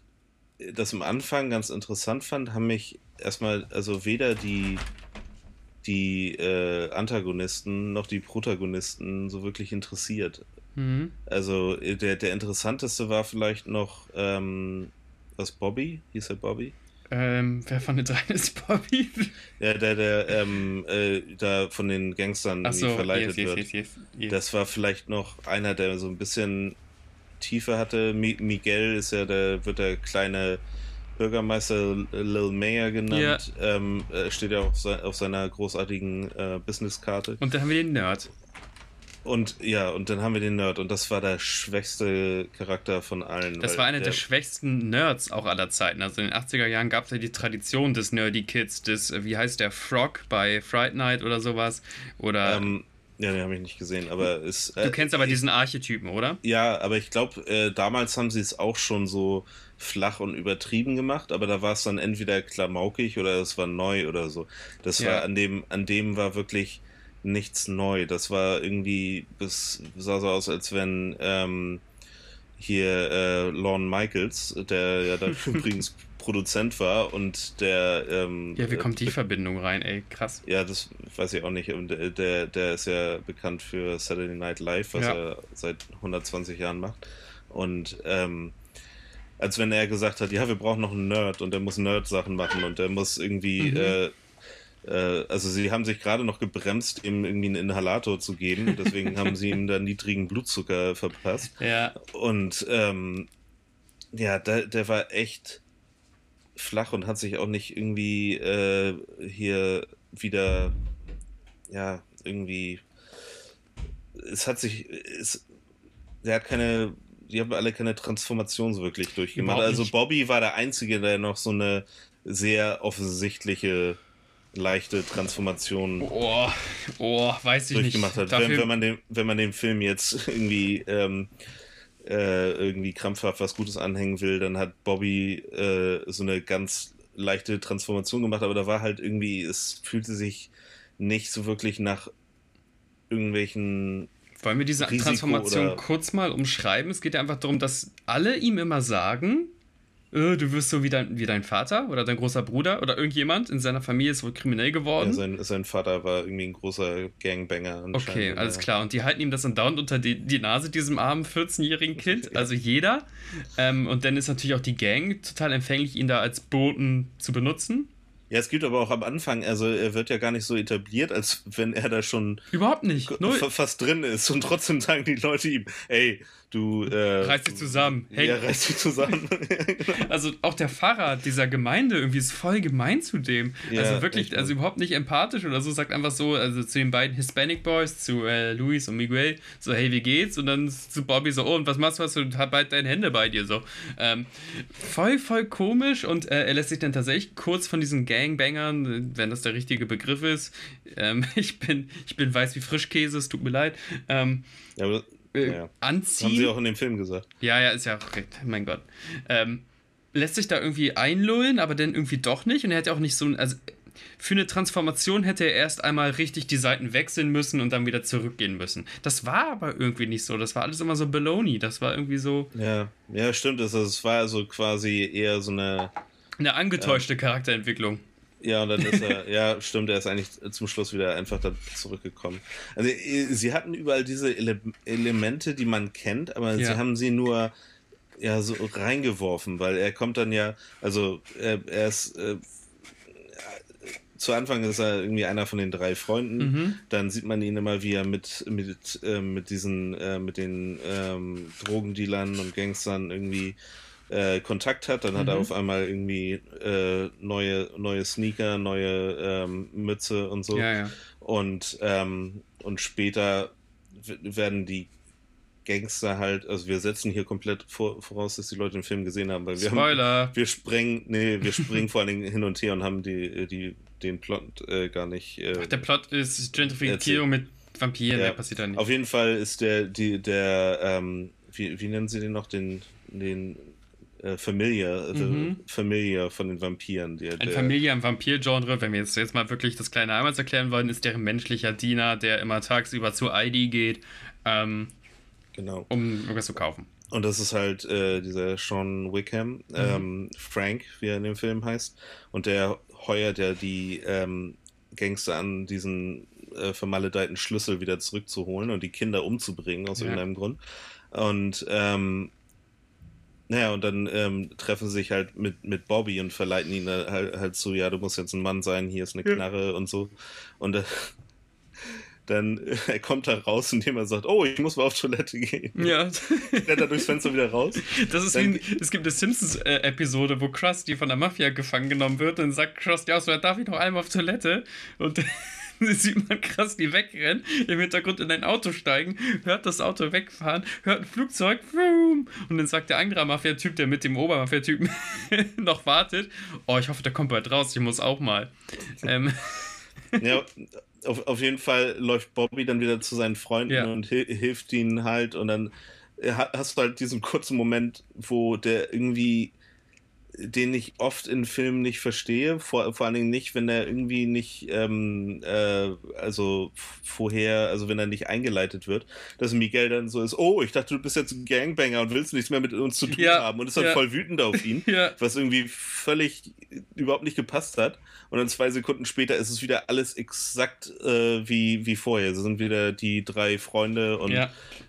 das am Anfang ganz interessant fand, haben mich erstmal, also weder die, die äh, Antagonisten noch die Protagonisten so wirklich interessiert. Mhm. Also äh, der, der interessanteste war vielleicht noch, ähm, was Bobby? Hieß er Bobby? Ähm, wer von den drei ist Bobby? [LAUGHS] Ja, der, der ähm, äh, da von den Gangstern so, verleitet yes, yes, yes, wird. Das war vielleicht noch einer, der so ein bisschen Tiefe hatte. Miguel ist ja der, wird der kleine Bürgermeister Lil Mayor genannt. Ja. Ähm, steht ja auf, auf seiner großartigen äh, Businesskarte. Und dann haben wir den Nerd. Und ja, und dann haben wir den Nerd und das war der schwächste Charakter von allen. Das war einer der, der, schwächsten Nerds auch aller Zeiten. Also in den 80er Jahren gab es ja die Tradition des Nerdy Kids, des, wie heißt der, Frog bei Fright Night oder sowas. Oder. Ähm, ja, den habe ich nicht gesehen, aber es. Äh, du kennst aber diesen Archetypen, oder? Ja, aber ich glaube, äh, damals haben sie es auch schon so flach und übertrieben gemacht, aber da war es dann entweder klamaukig oder es war neu oder so. Das ja. war an dem, an dem war wirklich nichts neu. Das war irgendwie, es sah so aus, als wenn ähm, hier äh, Lorne Michaels, der ja da [LAUGHS] übrigens Produzent war und der. Ähm, ja, wie kommt die äh, Verbindung rein, ey? Krass. Ja, das weiß ich auch nicht. Und der, der ist ja bekannt für Saturday Night Live, was ja. er seit 120 Jahren macht. Und ähm, als wenn er gesagt hat, ja, wir brauchen noch einen Nerd und der muss Nerd-Sachen machen und der muss irgendwie. Mhm. Äh, äh, also sie haben sich gerade noch gebremst, ihm irgendwie einen Inhalator zu geben. Deswegen haben sie ihm da niedrigen Blutzucker verpasst. Ja. Und ähm, ja, der, der war echt flach und hat sich auch nicht irgendwie äh, hier wieder, ja, irgendwie. Es hat sich. Es, der hat keine. Die haben alle keine Transformation so wirklich durchgemacht. Also Bobby war der Einzige, der noch so eine sehr offensichtliche leichte Transformation oh, oh, weiß ich durchgemacht nicht. hat. Wenn, wenn, man den, wenn man dem Film jetzt [LAUGHS] irgendwie ähm, äh, irgendwie krampfhaft was Gutes anhängen will, dann hat Bobby äh, so eine ganz leichte Transformation gemacht, aber da war halt irgendwie, es fühlte sich nicht so wirklich nach irgendwelchen wollen wir diese Risiko Transformation kurz mal umschreiben? Es geht ja einfach darum, dass alle ihm immer sagen, äh, du wirst so wie dein, wie dein Vater oder dein großer Bruder oder irgendjemand in seiner Familie ist wohl kriminell geworden. Ja, sein, sein Vater war irgendwie ein großer Gangbanger. Okay, alles klar. Und die halten ihm das dann dauernd unter die, die Nase, diesem armen 14-jährigen Kind, [LAUGHS] also jeder. Ähm, und dann ist natürlich auch die Gang total empfänglich, ihn da als Boten zu benutzen. Ja, es gibt aber auch am Anfang, also er wird ja gar nicht so etabliert, als wenn er da schon überhaupt nicht Null. fast drin ist und trotzdem sagen die Leute ihm, ey, du äh, reiß dich zusammen. Hey. Ja, reiß dich zusammen. [LAUGHS] also auch der Pfarrer dieser Gemeinde irgendwie ist voll gemein zu dem. Ja, also wirklich, also überhaupt nicht empathisch oder so, sagt einfach so, also zu den beiden Hispanic Boys, zu äh, Luis und Miguel, so, hey, wie geht's? Und dann zu Bobby so, oh, und was machst du? Was? Und hab bald deine Hände bei dir so. Ähm, voll, voll komisch und äh, er lässt sich dann tatsächlich kurz von diesen Gang Gangbangern, wenn das der richtige Begriff ist. Ähm, [LAUGHS] ich, bin, ich bin weiß wie Frischkäse, es tut mir leid. Ähm, ja, aber, äh, ja. Anziehen. Haben sie auch in dem Film gesagt. Ja, ja, ist ja auch recht, mein Gott. Ähm, lässt sich da irgendwie einlullen, aber dann irgendwie doch nicht. Und er ja auch nicht so ein. Also, für eine Transformation hätte er erst einmal richtig die Seiten wechseln müssen und dann wieder zurückgehen müssen. Das war aber irgendwie nicht so. Das war alles immer so Baloney. Das war irgendwie so. Ja, ja, stimmt. Es also, war so quasi eher so eine. Eine angetäuschte ja. Charakterentwicklung. Ja, und dann ist er, [LAUGHS] ja, stimmt, er ist eigentlich zum Schluss wieder einfach da zurückgekommen. Also, sie hatten überall diese Ele Elemente, die man kennt, aber ja. sie haben sie nur ja so reingeworfen, weil er kommt dann ja, also er, er ist äh, zu Anfang ist er irgendwie einer von den drei Freunden. Mhm. Dann sieht man ihn immer, wie er mit, mit, äh, mit diesen, äh, mit den ähm, Drogendealern und Gangstern irgendwie äh, Kontakt hat. Dann mhm. hat er mhm. auf einmal irgendwie äh, neue, neue Sneaker, neue ähm, Mütze und so. Ja, ja. Und, ähm, und später werden die Gangster halt, also wir setzen hier komplett vor, voraus, dass die Leute den Film gesehen haben, weil wir Spoiler. Haben, wir sprengen, nee, wir springen vor allen Dingen hin und her und haben die, die, den Plot äh, gar nicht. Äh, Ach, der Plot ist Gentrifizierung mit Vampiren, ja, passiert da nicht. Auf jeden Fall ist der, die, der, ähm, wie, wie nennen sie den noch, den, den äh, Familie, also mhm. Familie von den Vampiren. Der, Ein Familie im Vampir-Genre, wenn wir jetzt, jetzt mal wirklich das kleine einmal erklären wollen, ist deren menschlicher Diener, der immer tagsüber zu ID geht. Ähm, Genau. Um irgendwas zu kaufen. Und das ist halt äh, dieser Sean Wickham, mhm. ähm, Frank, wie er in dem Film heißt. Und der heuert ja die ähm, Gangster an, diesen äh, vermaledeiten Schlüssel wieder zurückzuholen und die Kinder umzubringen aus ja. irgendeinem Grund. Und ähm, naja, und dann ähm, treffen sie sich halt mit, mit Bobby und verleiten ihn halt, halt so, ja, du musst jetzt ein Mann sein, hier ist eine Knarre ja. und so. Und äh, dann [LAUGHS] er kommt da raus, indem er sagt, oh, ich muss mal auf Toilette gehen. Ja. [LAUGHS] Rennt er durchs Fenster wieder raus. Das ist dann, wie, es gibt eine Simpsons-Episode, wo Krusty von der Mafia gefangen genommen wird und sagt Krusty aus, so, darf ich noch einmal auf Toilette? Und [LAUGHS] sieht man Krusty wegrennen, im Hintergrund in ein Auto steigen, hört das Auto wegfahren, hört ein Flugzeug, und dann sagt der andere Mafia-Typ, der mit dem Obermafia-Typen [LAUGHS] noch wartet, oh, ich hoffe, der kommt bald raus, ich muss auch mal. ähm. [LAUGHS] Ja, auf, auf jeden Fall läuft Bobby dann wieder zu seinen Freunden ja. und hi hilft ihnen halt und dann äh, hast du halt diesen kurzen Moment, wo der irgendwie den ich oft in Filmen nicht verstehe, vor, vor allen Dingen nicht, wenn er irgendwie nicht, ähm, äh, also vorher, also wenn er nicht eingeleitet wird, dass Miguel dann so ist, oh, ich dachte, du bist jetzt ein Gangbanger und willst nichts mehr mit uns zu tun ja, haben und ist dann ja. voll wütend auf ihn, [LAUGHS] ja. was irgendwie völlig überhaupt nicht gepasst hat. Und dann zwei Sekunden später ist es wieder alles exakt äh, wie, wie vorher. Es sind wieder die drei Freunde und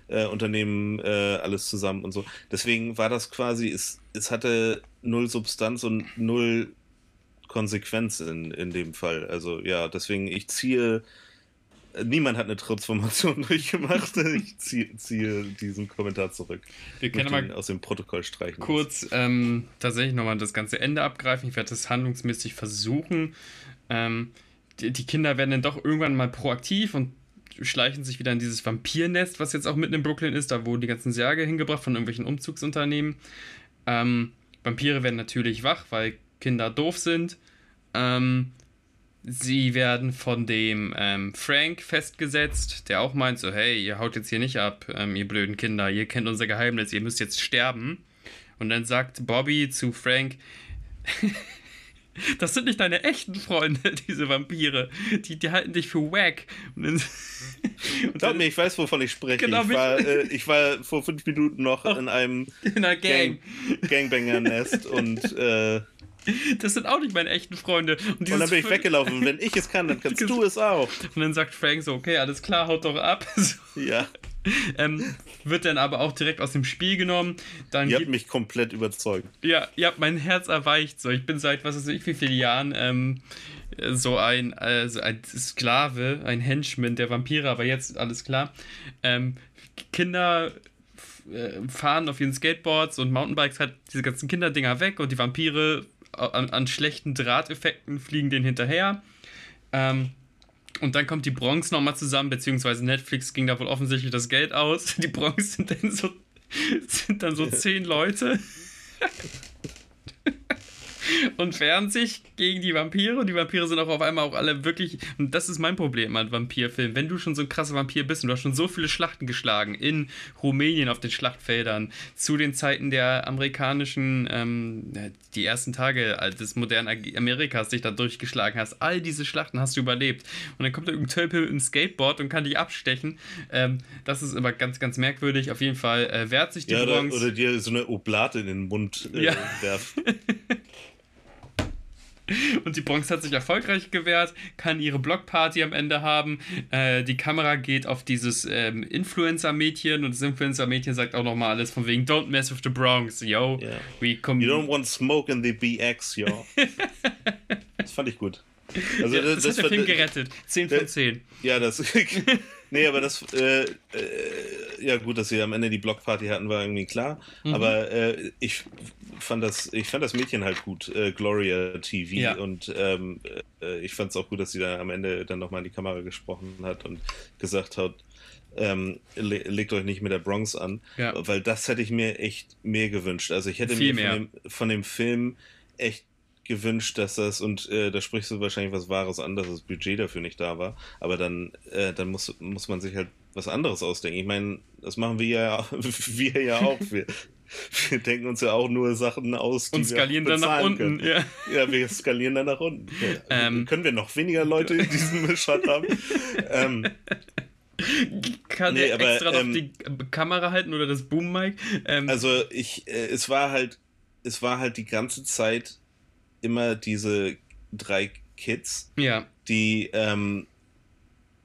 äh, unternehmen äh, alles zusammen und so. Deswegen war das quasi, es, es hatte null Substanz und null Konsequenz in, in dem Fall. Also ja, deswegen, ich ziehe. Niemand hat eine Transformation [LAUGHS] durchgemacht. Ich ziehe, ziehe diesen Kommentar zurück. Wir können mal aus dem Protokoll streichen. Kurz ähm, tatsächlich nochmal das ganze Ende abgreifen. Ich werde das handlungsmäßig versuchen. Ähm, die, die, Kinder werden dann doch irgendwann mal proaktiv und schleichen sich wieder in dieses Vampirnest, was jetzt auch mitten in Brooklyn ist. Da wurden die ganzen Särge hingebracht von irgendwelchen Umzugsunternehmen. Ähm, Vampire werden natürlich wach, weil Kinder doof sind. Ähm, sie werden von dem ähm, Frank festgesetzt, der auch meint so, hey, ihr haut jetzt hier nicht ab, ähm, ihr blöden Kinder, ihr kennt unser Geheimnis, ihr müsst jetzt sterben. Und dann sagt Bobby zu Frank, [LAUGHS] das sind nicht deine echten Freunde, [LAUGHS] diese Vampire. Die, die halten dich für wack. Und dann, [LAUGHS] und Glaub mir, ich weiß, wovon ich spreche. Genau, ich, war, äh, ich war vor fünf Minuten noch [LAUGHS] in einem in einer Gang. Gang Gangbanger-Nest und äh, [LAUGHS] das sind auch nicht meine echten Freunde. Und, und dann bin ich weggelaufen. Und wenn ich es kann, dann kannst du es auch. [LAUGHS] Und dann sagt Frank so, okay, alles klar, haut doch ab. [LAUGHS] So. Ja. Ähm, wird dann aber auch direkt aus dem Spiel genommen. Dann ihr habt mich komplett überzeugt. Ja, ihr habt mein Herz erweicht. So, ich bin seit was weiß ich wie viele Jahren ähm, so ein, also ein Sklave, ein Henchman der Vampire, aber jetzt alles klar. Ähm, Kinder äh, fahren auf ihren Skateboards und Mountainbikes halt diese ganzen Kinderdinger weg und die Vampire an, an schlechten Drahteffekten fliegen denen hinterher. Ähm, und dann kommt die Bronx nochmal zusammen, beziehungsweise Netflix ging da wohl offensichtlich das Geld aus. [LAUGHS] Die Bronx sind dann so, sind dann so [LAUGHS] zehn Leute. [LAUGHS] und wehren sich gegen die Vampire. Und die Vampire sind auch auf einmal auch alle wirklich. Und das ist mein Problem an Vampirfilmen. Wenn du schon so ein krasser Vampir bist und du hast schon so viele Schlachten geschlagen in Rumänien auf den Schlachtfeldern, zu den Zeiten der amerikanischen, ähm, die ersten Tage des modernen Amerikas dich da durchgeschlagen hast, all diese Schlachten hast du überlebt. Und dann kommt da irgendein Tölpel mit einem Skateboard und kann dich abstechen. Ähm, das ist immer ganz, ganz merkwürdig. Auf jeden Fall äh, wehrt sich die ja, Bronx. Oder, oder dir so eine Oblate in den Mund äh, ja. werfen. [LAUGHS] Und die Bronx hat sich erfolgreich gewehrt, kann ihre Blockparty am Ende haben. Äh, die Kamera geht auf dieses ähm, Influencer-Mädchen und das Influencer-Mädchen sagt auch nochmal alles von wegen Don't mess with the Bronx, yo. Yeah. We come you don't want smoke in the BX, yo. [LAUGHS] das fand ich gut. Also, ja, das, das, hat der Film gerettet. 10 von 10. Ja, das. [LAUGHS] nee, aber das. Äh, äh, ja, gut, dass sie am Ende die Blockparty hatten, war irgendwie klar. Mhm. Aber äh, ich fand das, ich fand das Mädchen halt gut, äh, Gloria TV. Ja. Und ähm, äh, ich fand es auch gut, dass sie da am Ende dann nochmal in die Kamera gesprochen hat und gesagt hat, ähm, le legt euch nicht mit der Bronx an. Ja. Weil das hätte ich mir echt mehr gewünscht. Also ich hätte Viel mir von dem, von dem Film echt gewünscht, dass das, und äh, da sprichst du wahrscheinlich was Wahres an, dass das Budget dafür nicht da war, aber dann, äh, dann muss, muss man sich halt was anderes ausdenken. Ich meine, das machen wir ja, [LAUGHS] wir ja auch. Wir, wir denken uns ja auch nur Sachen aus, die und skalieren wir dann nach unten. Ja. ja, wir skalieren dann nach unten. Ja. Ähm. Können wir noch weniger Leute in diesem [LAUGHS] Shot haben? ähm, kann nee, der aber, extra ähm, noch die Kamera halten oder das Boom-Mic? Ähm, also ich, äh, es war halt, es war halt die ganze Zeit immer diese drei Kids, ja. die ähm,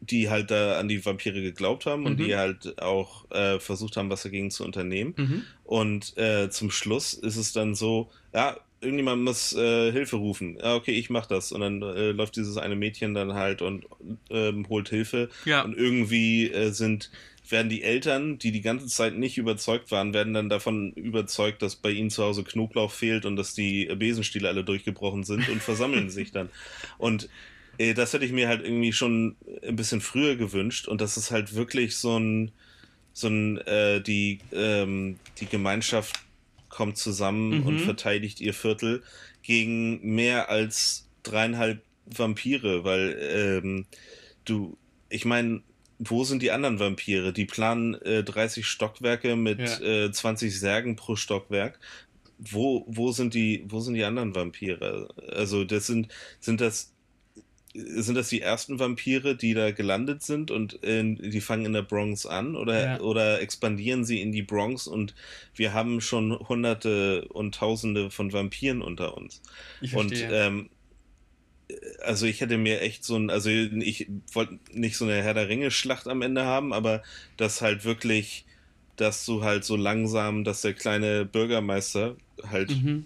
die halt da an die Vampire geglaubt haben und mhm. die halt auch äh, versucht haben, was dagegen zu unternehmen. Mhm. Und äh, zum Schluss ist es dann so, ja, irgendjemand muss äh, Hilfe rufen. Ja, okay, ich mach das. Und dann äh, läuft dieses eine Mädchen dann halt und ähm, holt Hilfe. Ja. Und irgendwie äh, sind werden die Eltern, die die ganze Zeit nicht überzeugt waren, werden dann davon überzeugt, dass bei ihnen zu Hause Knoblauch fehlt und dass die Besenstiele alle durchgebrochen sind und versammeln sich dann. [LAUGHS] Und das hätte ich mir halt irgendwie schon ein bisschen früher gewünscht und das ist halt wirklich so ein, so ein, äh, die, ähm, die Gemeinschaft kommt zusammen mhm. und verteidigt ihr Viertel gegen mehr als dreieinhalb Vampire, weil ähm, du, ich meine, wo sind die anderen Vampire? Die planen äh, 30 Stockwerke mit ja. äh, 20 Särgen pro Stockwerk. Wo, wo, sind die, wo sind die anderen Vampire? Also, das sind, sind das sind das die ersten Vampire, die da gelandet sind und in, die fangen in der Bronx an oder, ja. oder expandieren sie in die Bronx und wir haben schon hunderte und tausende von Vampiren unter uns. Ich und ähm, also ich hätte mir echt so ein, also ich wollte nicht so eine Herr der Ringe Schlacht am Ende haben, aber das halt wirklich, dass du halt so langsam, dass der kleine Bürgermeister halt mhm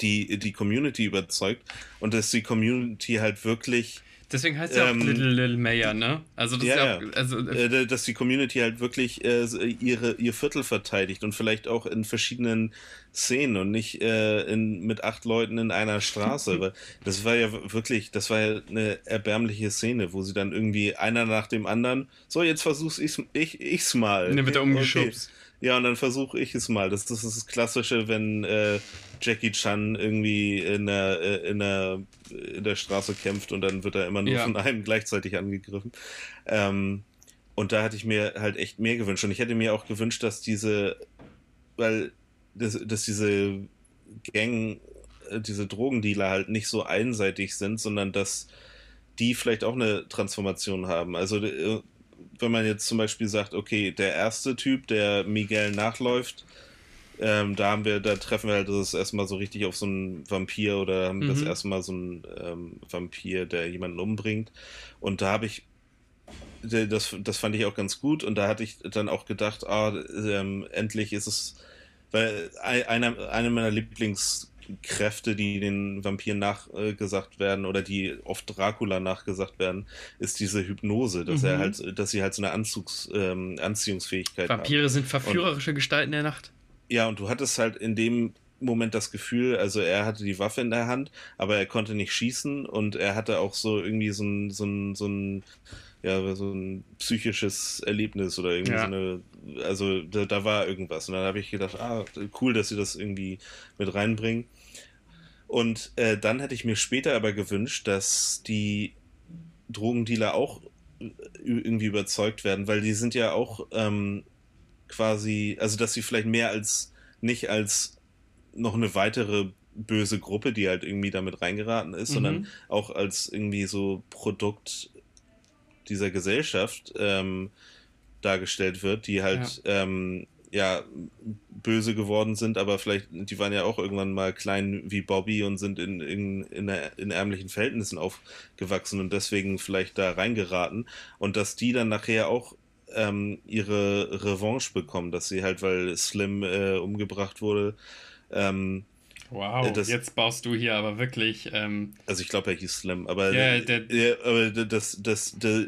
die, die Community überzeugt und dass die Community halt wirklich. Deswegen heißt ja ähm, auch Little Little Mayor, ne? Also, das ja, ist ja, also äh, dass die Community halt wirklich äh, ihre, ihr Viertel verteidigt und vielleicht auch in verschiedenen Szenen und nicht äh, in, mit acht Leuten in einer Straße. [LAUGHS] Weil das war ja wirklich, das war ja eine erbärmliche Szene, wo sie dann irgendwie einer nach dem anderen, so jetzt versuch's ich, ich, ich's mal. Ne, wird er umgeschubst. Okay. Ja, und dann versuche ich es mal. Das, das ist das Klassische, wenn äh, Jackie Chan irgendwie in der, äh, in, der, in der Straße kämpft und dann wird er immer nur ja. von einem gleichzeitig angegriffen. Ähm, und da hatte ich mir halt echt mehr gewünscht. Und ich hätte mir auch gewünscht, dass diese, weil, dass, dass diese Gang, äh, diese Drogendealer halt nicht so einseitig sind, sondern dass die vielleicht auch eine Transformation haben. Also äh, wenn man jetzt zum Beispiel sagt, okay, der erste Typ, der Miguel nachläuft, ähm, da haben wir, da treffen wir halt das erstmal so richtig auf so einen Vampir oder haben mhm. das erstmal so einen ähm, Vampir, der jemanden umbringt. Und da habe ich, das, das fand ich auch ganz gut und da hatte ich dann auch gedacht, ah, ähm, endlich ist es, weil einer, einer meiner Lieblings- Kräfte, die den Vampiren nachgesagt werden oder die oft Dracula nachgesagt werden, ist diese Hypnose, dass mhm. er halt, dass sie halt so eine Anzugs, ähm, Anziehungsfähigkeit haben. Vampire sind verführerische und, Gestalten der Nacht. Ja, und du hattest halt in dem Moment das Gefühl, also er hatte die Waffe in der Hand, aber er konnte nicht schießen und er hatte auch so irgendwie so ein, so ein, so ein ja, so ein psychisches Erlebnis oder irgendwie ja. so eine, also da, da, war irgendwas. Und dann habe ich gedacht, ah, cool, dass sie das irgendwie mit reinbringen. Und äh, dann hätte ich mir später aber gewünscht, dass die Drogendealer auch äh, irgendwie überzeugt werden, weil die sind ja auch ähm, quasi, also dass sie vielleicht mehr als nicht als noch eine weitere böse Gruppe, die halt irgendwie damit reingeraten ist, mhm. sondern auch als irgendwie so Produkt dieser Gesellschaft ähm, dargestellt wird, die halt ja. Ähm, ja. böse geworden sind, aber vielleicht, die waren ja auch irgendwann mal klein wie Bobby und sind in, in, in, in ärmlichen Verhältnissen aufgewachsen und deswegen vielleicht da reingeraten und dass die dann nachher auch ähm, ihre Revanche bekommen, dass sie halt, weil Slim äh, umgebracht wurde, ähm, Wow, das, jetzt baust du hier aber wirklich. Ähm, also ich glaube, er hieß Slim, aber, ja, der, ja, aber das, das, das,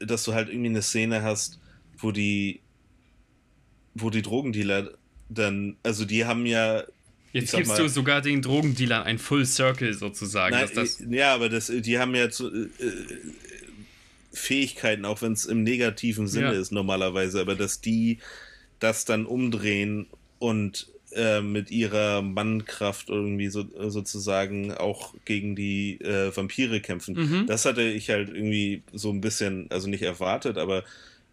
dass du halt irgendwie eine Szene hast, wo die, wo die Drogendealer dann, also die haben ja. Jetzt gibst mal, du sogar den Drogendealern ein Full Circle sozusagen. Nein, das ja, aber das, die haben ja zu, äh, Fähigkeiten, auch wenn es im negativen Sinne ja. ist normalerweise, aber dass die das dann umdrehen und äh, mit ihrer Mannkraft irgendwie so, sozusagen auch gegen die äh, Vampire kämpfen. Mhm. Das hatte ich halt irgendwie so ein bisschen, also nicht erwartet, aber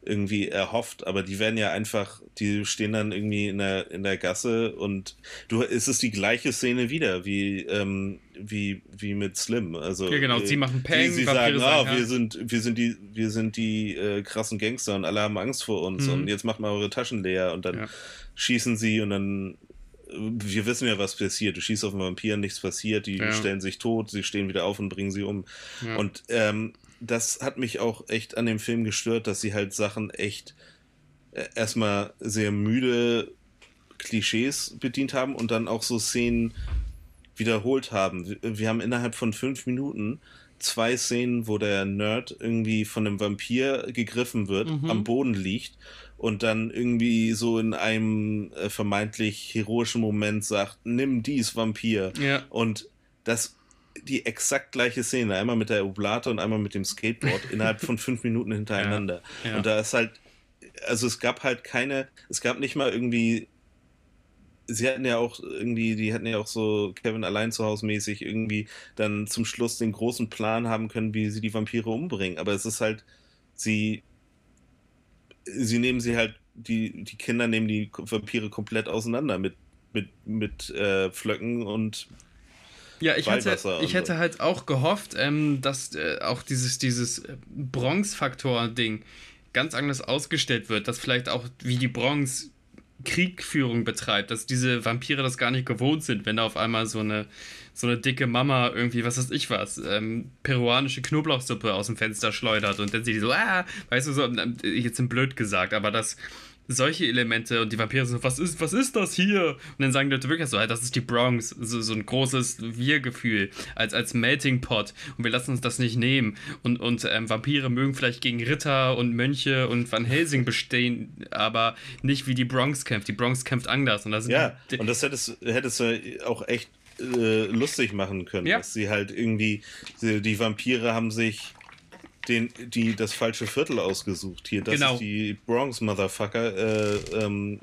irgendwie erhofft, aber die werden ja einfach, die stehen dann irgendwie in der, in der Gasse und du, ist es die gleiche Szene wieder, wie, ähm, wie, wie mit Slim. Also, ja, genau, äh, sie machen Peng, sie, sie sagen, ah, wir sind, wir sind die, wir sind die äh, krassen Gangster und alle haben Angst vor uns mhm. und jetzt macht mal eure Taschen leer und dann ja. schießen sie und dann wir wissen ja, was passiert. Du schießt auf einen Vampir, nichts passiert, die ja. stellen sich tot, sie stehen wieder auf und bringen sie um. Ja. Und ähm, das hat mich auch echt an dem Film gestört, dass sie halt Sachen echt äh, erstmal sehr müde Klischees bedient haben und dann auch so Szenen wiederholt haben. Wir, wir haben innerhalb von fünf Minuten zwei Szenen, wo der Nerd irgendwie von einem Vampir gegriffen wird, mhm. am Boden liegt und dann irgendwie so in einem äh, vermeintlich heroischen Moment sagt, nimm dies Vampir. Ja. Und das die exakt gleiche Szene, einmal mit der Oblate und einmal mit dem Skateboard [LAUGHS] innerhalb von fünf Minuten hintereinander. Ja. Ja. Und da ist halt, also es gab halt keine, es gab nicht mal irgendwie sie hatten ja auch irgendwie, die hatten ja auch so Kevin allein zu Hause mäßig irgendwie dann zum Schluss den großen Plan haben können, wie sie die Vampire umbringen. Aber es ist halt, sie sie nehmen sie halt, die, die Kinder nehmen die Vampire komplett auseinander mit, mit, mit äh, Pflöcken und ja, ich hätte, ich hätte halt auch gehofft, ähm, dass äh, auch dieses, dieses Bronx-Faktor-Ding ganz anders ausgestellt wird, dass vielleicht auch wie die Bronx Kriegführung betreibt, dass diese Vampire das gar nicht gewohnt sind, wenn da auf einmal so eine so eine dicke Mama irgendwie, was weiß ich was, ähm, peruanische Knoblauchsuppe aus dem Fenster schleudert und dann sieht die so, ah, weißt du, so, ähm, jetzt sind blöd gesagt, aber das solche Elemente und die Vampire so, was ist, was ist das hier? Und dann sagen die Leute wirklich so, das ist die Bronx, so, so ein großes Wir-Gefühl, als, als Melting Pot und wir lassen uns das nicht nehmen. Und, und ähm, Vampire mögen vielleicht gegen Ritter und Mönche und Van Helsing bestehen, aber nicht wie die Bronx kämpft. Die Bronx kämpft anders. Und das ja, und das hättest, hättest du auch echt äh, lustig machen können. Ja. Dass sie halt irgendwie, die, die Vampire haben sich den, die das falsche Viertel ausgesucht. Hier, das genau. ist die Bronx Motherfucker. Äh, ähm,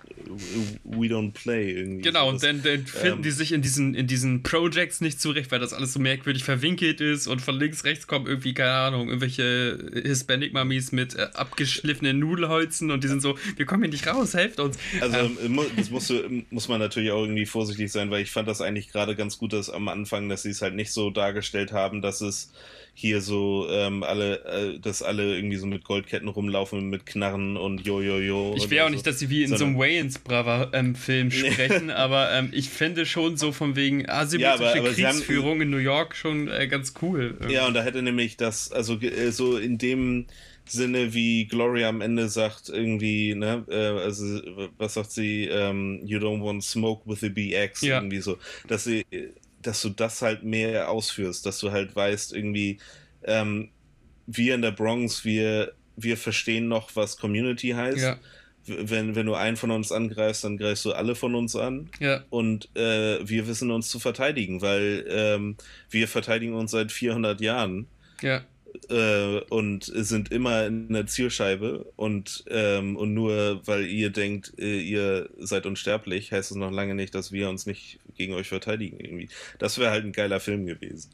we don't play irgendwie. Genau, so. und dann, dann finden ähm, die sich in diesen, in diesen Projects nicht zurecht, weil das alles so merkwürdig verwinkelt ist und von links, rechts kommen irgendwie, keine Ahnung, irgendwelche Hispanic-Mummies mit äh, abgeschliffenen Nudelholzen und die sind so, wir kommen hier nicht raus, helft uns. Also, ähm. das musst du, muss man natürlich auch irgendwie vorsichtig sein, weil ich fand das eigentlich gerade ganz gut, dass am Anfang, dass sie es halt nicht so dargestellt haben, dass es hier so ähm, alle, äh, dass alle irgendwie so mit Goldketten rumlaufen, mit Knarren und Jojojo. Ich will auch so. nicht, dass sie wie in so einem Wayans Brother-Film sprechen, [LAUGHS] aber ähm, ich fände schon so von wegen asymmetrische ja, aber, aber Kriegsführung haben, in New York schon äh, ganz cool. Irgendwie. Ja, und da hätte nämlich das, also äh, so in dem Sinne, wie Gloria am Ende sagt, irgendwie, ne, äh, also was sagt sie, ähm, you don't want smoke with the BX, ja. irgendwie so, dass sie dass du das halt mehr ausführst, dass du halt weißt, irgendwie, ähm, wir in der Bronx, wir, wir verstehen noch, was Community heißt. Ja. Wenn, wenn du einen von uns angreifst, dann greifst du alle von uns an. Ja. Und äh, wir wissen uns zu verteidigen, weil ähm, wir verteidigen uns seit 400 Jahren. Ja. äh, und sind immer in der Zielscheibe und, ähm, und nur weil ihr denkt, äh, ihr seid unsterblich, heißt es noch lange nicht, dass wir uns nicht gegen euch verteidigen. Irgendwie. Das wäre halt ein geiler Film gewesen.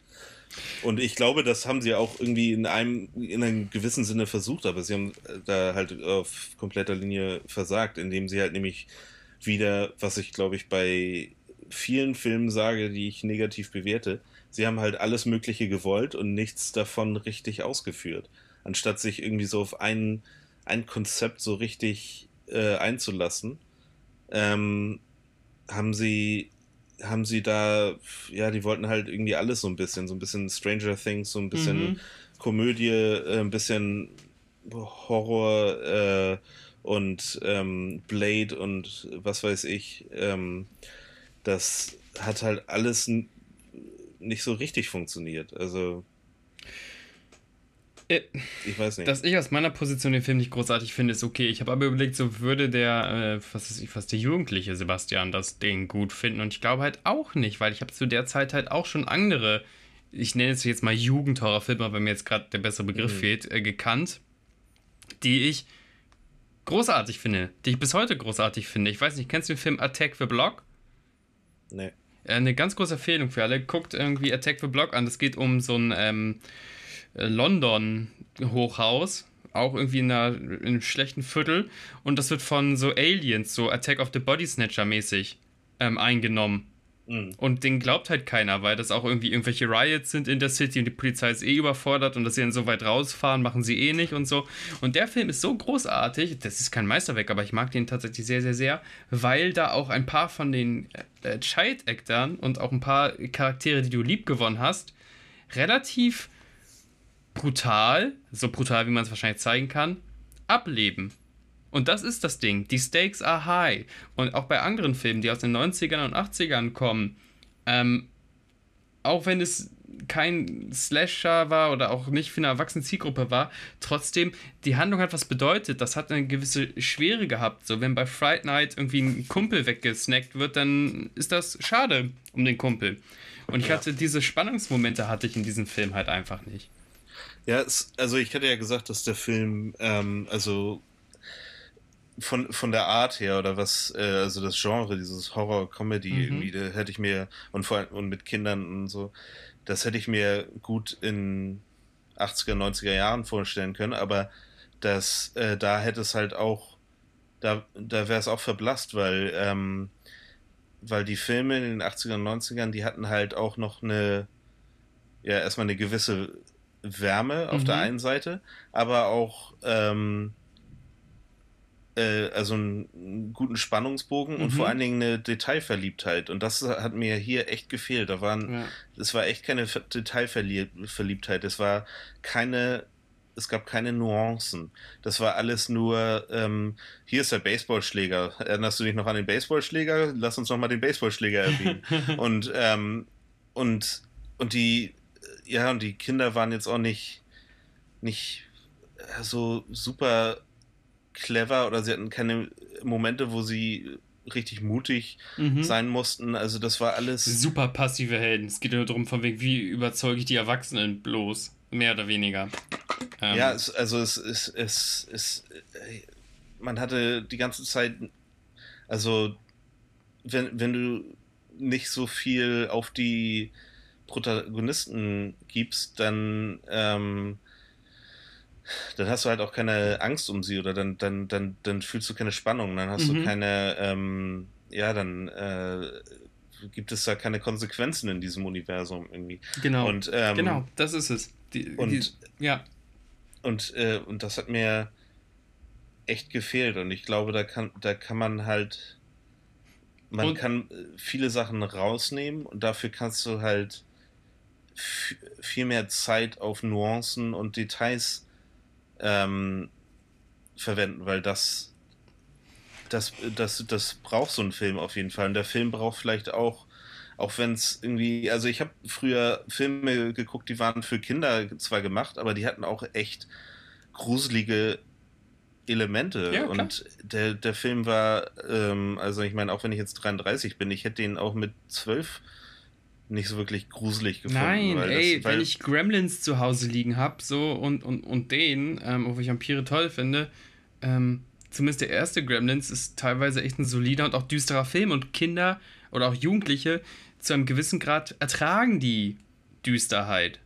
Und ich glaube, das haben sie auch irgendwie in einem, in einem gewissen Sinne versucht, aber sie haben da halt auf kompletter Linie versagt, indem sie halt nämlich wieder, was ich glaube ich bei vielen Filmen sage, die ich negativ bewerte, sie haben halt alles Mögliche gewollt und nichts davon richtig ausgeführt. Anstatt sich irgendwie so auf ein, ein Konzept so richtig äh, einzulassen, ähm, haben sie haben sie da, ja, die wollten halt irgendwie alles so ein bisschen, so ein bisschen Stranger Things, so ein bisschen mhm. Komödie, äh, ein bisschen Horror äh, und ähm, Blade und was weiß ich. Ähm, das hat halt alles nicht so richtig funktioniert. Also. Äh, ich weiß nicht. Dass ich aus meiner Position den Film nicht großartig finde, ist okay. Ich habe aber überlegt, so würde der, äh, was ist ich, fast der jugendliche Sebastian das Ding gut finden. Und ich glaube halt auch nicht, weil ich habe zu der Zeit halt auch schon andere, ich nenne es jetzt mal Jugendhorrorfilme, weil mir jetzt gerade der bessere Begriff mhm. fehlt, äh, gekannt, die ich großartig finde, die ich bis heute großartig finde. Ich weiß nicht, kennst du den Film Attack the Block? Nee. Äh, eine ganz große Empfehlung für alle. Guckt irgendwie Attack the Block an. Es geht um so ein ähm, äh, London-Hochhaus. Auch irgendwie in, einer, in, einem schlechten Viertel. Und das wird von so Aliens, so Attack of the Body Snatcher mäßig, ähm, eingenommen. Mhm. Und den glaubt halt keiner, weil das auch irgendwie irgendwelche Riots sind in der City und die Polizei ist eh überfordert und dass sie dann so weit rausfahren, machen sie eh nicht und so. Und der Film ist so großartig, das ist kein Meisterwerk, aber ich mag den tatsächlich sehr, sehr, sehr, weil da auch ein paar von den äh, Child-Actern und auch ein paar Charaktere, die du lieb gewonnen hast, relativ brutal, so brutal, wie man es wahrscheinlich zeigen kann, ableben. Und das ist das Ding. Die Stakes are high. Und auch bei anderen Filmen, die aus den 90ern und 80ern kommen, ähm, auch wenn es kein Slasher war oder auch nicht für eine erwachsene Zielgruppe war, trotzdem, die Handlung hat was bedeutet. Das hat eine gewisse Schwere gehabt. So, wenn bei Fright Night irgendwie ein Kumpel weggesnackt wird, dann ist das schade um den Kumpel. Und ich hatte diese Spannungsmomente hatte ich in diesem Film halt einfach nicht. Ja, es, also ich hatte ja gesagt, dass der Film, ähm, also von, von der Art her oder was, äh, also das Genre, dieses Horror-Comedy mhm. irgendwie, da hätte ich mir, und vor allem und mit Kindern und so, das hätte ich mir gut in 80er, 90er Jahren vorstellen können, aber das, äh, da hätte es halt auch, da, da wäre es auch verblasst, weil, ähm, weil die Filme in den 80er und 90ern, die hatten halt auch noch eine, ja, erstmal eine gewisse Wärme auf mhm. der einen Seite, aber auch, ähm, äh, also einen guten Spannungsbogen mhm. und vor mhm. allen Dingen eine Detailverliebtheit. Und das hat mir hier echt gefehlt. Da waren, ja. es war echt keine Detailverliebtheit. Es war keine, es gab keine Nuancen. Das war alles nur, ähm, hier ist der Baseballschläger. Erinnerst du dich noch an den Baseballschläger? Lass uns noch mal den Baseballschläger erwähnen. [LAUGHS] und, ähm, und, und die, ja, und die Kinder waren jetzt auch nicht, nicht so super clever oder sie hatten keine Momente, wo sie richtig mutig mhm. sein mussten. Also das war alles. Super passive Helden. Es geht nur darum, von wegen, wie überzeuge ich die Erwachsenen bloß. Mehr oder weniger. Ähm. Ja, es, also es ist, es, es, man hatte die ganze Zeit, also wenn, wenn du nicht so viel auf die Protagonisten gibst, dann ähm, dann hast du halt auch keine Angst um sie oder dann, dann, dann, dann fühlst du keine Spannung, dann hast mhm. du keine, ähm, ja, dann äh, gibt es da keine Konsequenzen in diesem Universum irgendwie. Genau. Und, ähm, genau, das ist es. Die, und, die, ja. Und, äh, und das hat mir echt gefehlt und ich glaube, da kann, da kann man halt, man und, kann viele Sachen rausnehmen und dafür kannst du halt viel mehr Zeit auf Nuancen und Details ähm, verwenden, weil das, das, das, das braucht so ein Film auf jeden Fall. Und der Film braucht vielleicht auch, auch wenn es irgendwie, also ich habe früher Filme geguckt, die waren für Kinder zwar gemacht, aber die hatten auch echt gruselige Elemente. Ja, und der, der Film war, ähm, also ich meine, auch wenn ich jetzt 33 bin, ich hätte den auch mit 12 nicht so wirklich gruselig gefunden. Nein, ey, das, wenn ich Gremlins zu Hause liegen habe, so und, und, und den, ähm, obwohl ich Vampire toll finde, ähm, zumindest der erste Gremlins ist teilweise echt ein solider und auch düsterer Film und Kinder oder auch Jugendliche zu einem gewissen Grad ertragen die Düsterheit.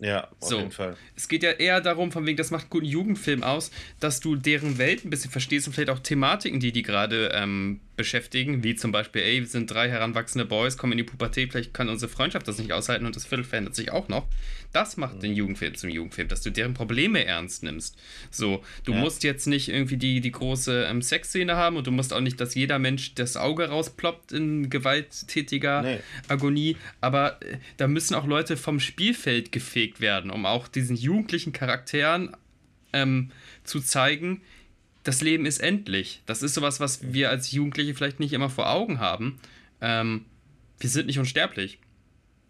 Ja, auf so. jeden Fall. Es geht ja eher darum, von wegen, das macht einen guten Jugendfilm aus, dass du deren Welt ein bisschen verstehst und vielleicht auch Thematiken, die die gerade ähm, beschäftigen, wie zum Beispiel, ey, wir sind drei heranwachsende Boys, kommen in die Pubertät, vielleicht kann unsere Freundschaft das nicht aushalten und das Viertel verändert sich auch noch. Das macht mhm. den Jugendfilm zum Jugendfilm, dass du deren Probleme ernst nimmst. So, du ja. musst jetzt nicht irgendwie die, die große ähm, Sexszene haben und du musst auch nicht, dass jeder Mensch das Auge rausploppt in gewalttätiger nee. Agonie, aber äh, da müssen auch Leute vom Spielfeld gefegt werden, um auch diesen jugendlichen Charakteren ähm, zu zeigen, das Leben ist endlich. Das ist sowas, was wir als Jugendliche vielleicht nicht immer vor Augen haben. Ähm, wir sind nicht unsterblich.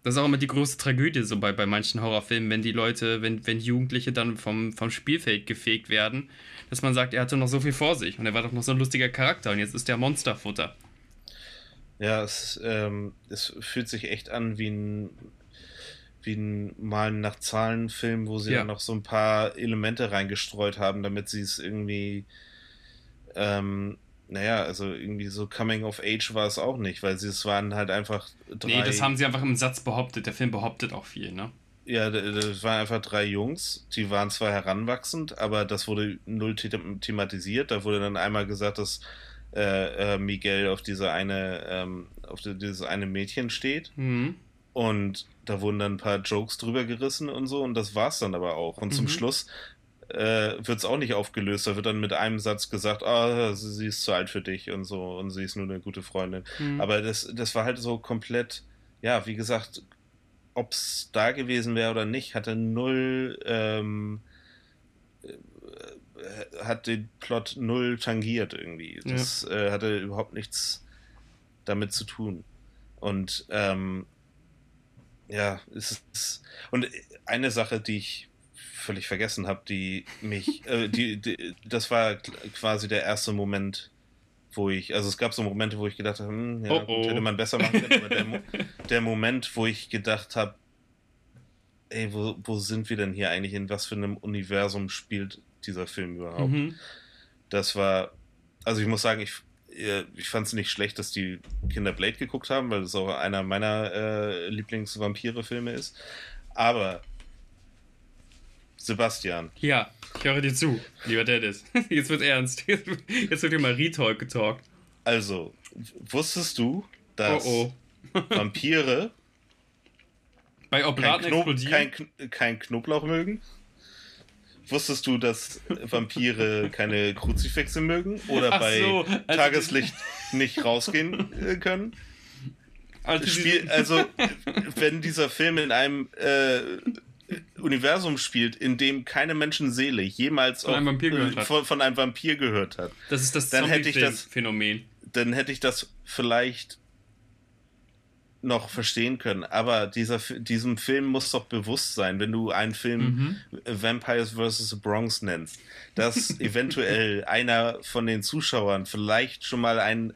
Das ist auch immer die große Tragödie so bei, bei manchen Horrorfilmen, wenn die Leute, wenn, wenn Jugendliche dann vom, vom Spielfeld gefegt werden, dass man sagt, er hatte noch so viel vor sich und er war doch noch so ein lustiger Charakter und jetzt ist der Monsterfutter. Ja, es, ähm, es fühlt sich echt an wie ein, wie ein Malen nach Zahlen-Film, wo sie ja. dann noch so ein paar Elemente reingestreut haben, damit sie es irgendwie ähm, naja, also irgendwie so Coming of Age war es auch nicht, weil sie es waren halt einfach drei. Nee, das haben sie einfach im Satz behauptet. Der Film behauptet auch viel, ne? Ja, das waren einfach drei Jungs, die waren zwar heranwachsend, aber das wurde null thematisiert. Da wurde dann einmal gesagt, dass äh, äh, Miguel auf diese eine, ähm, auf dieses eine Mädchen steht. Mhm. Und da wurden dann ein paar Jokes drüber gerissen und so, und das war's dann aber auch. Und mhm. zum Schluss äh, wird es auch nicht aufgelöst. Da wird dann mit einem Satz gesagt, ah, sie ist zu alt für dich und so und sie ist nur eine gute Freundin. Mhm. Aber das, das war halt so komplett, ja, wie gesagt, ob es da gewesen wäre oder nicht, hatte null, ähm, äh, hat den Plot null tangiert irgendwie. Das ja. äh, hatte überhaupt nichts damit zu tun. Und ähm, ja, es ist. Und eine Sache, die ich völlig vergessen habe, die mich, äh, die, die, das war quasi der erste Moment, wo ich, also es gab so Momente, wo ich gedacht habe, hm, ja, oh, oh. Gut, hätte man besser machen können, aber der, [LAUGHS] der Moment, wo ich gedacht habe, ey, wo, wo sind wir denn hier eigentlich, in was für einem Universum spielt dieser Film überhaupt? Mhm. Das war, also ich muss sagen, ich, äh, ich fand es nicht schlecht, dass die Kinder Blade geguckt haben, weil das auch einer meiner äh, Lieblings-Vampire-Filme ist. Aber Sebastian. Ja, ich höre dir zu, lieber Dennis. [LAUGHS] Jetzt wird ernst. [LAUGHS] Jetzt wird hier mal Retalk getalkt. Also, wusstest du, dass oh oh. [LAUGHS] Vampire bei Oblaten kein, Knob kein, kein Knoblauch mögen? Wusstest du, dass Vampire keine Kruzifixe mögen oder Ach bei so, also Tageslicht nicht rausgehen äh, können? Also, Spiel, also, wenn dieser Film in einem äh, Universum spielt, in dem keine Menschenseele jemals von, einem, Vampir gehört hat. Von, von einem Vampir gehört hat. Das ist das dann hätte ich das Phänomen. Dann hätte ich das vielleicht noch verstehen können. Aber dieser, diesem Film muss doch bewusst sein, wenn du einen Film mhm. Vampires vs. the Bronx nennst, dass [LAUGHS] eventuell einer von den Zuschauern vielleicht schon mal einen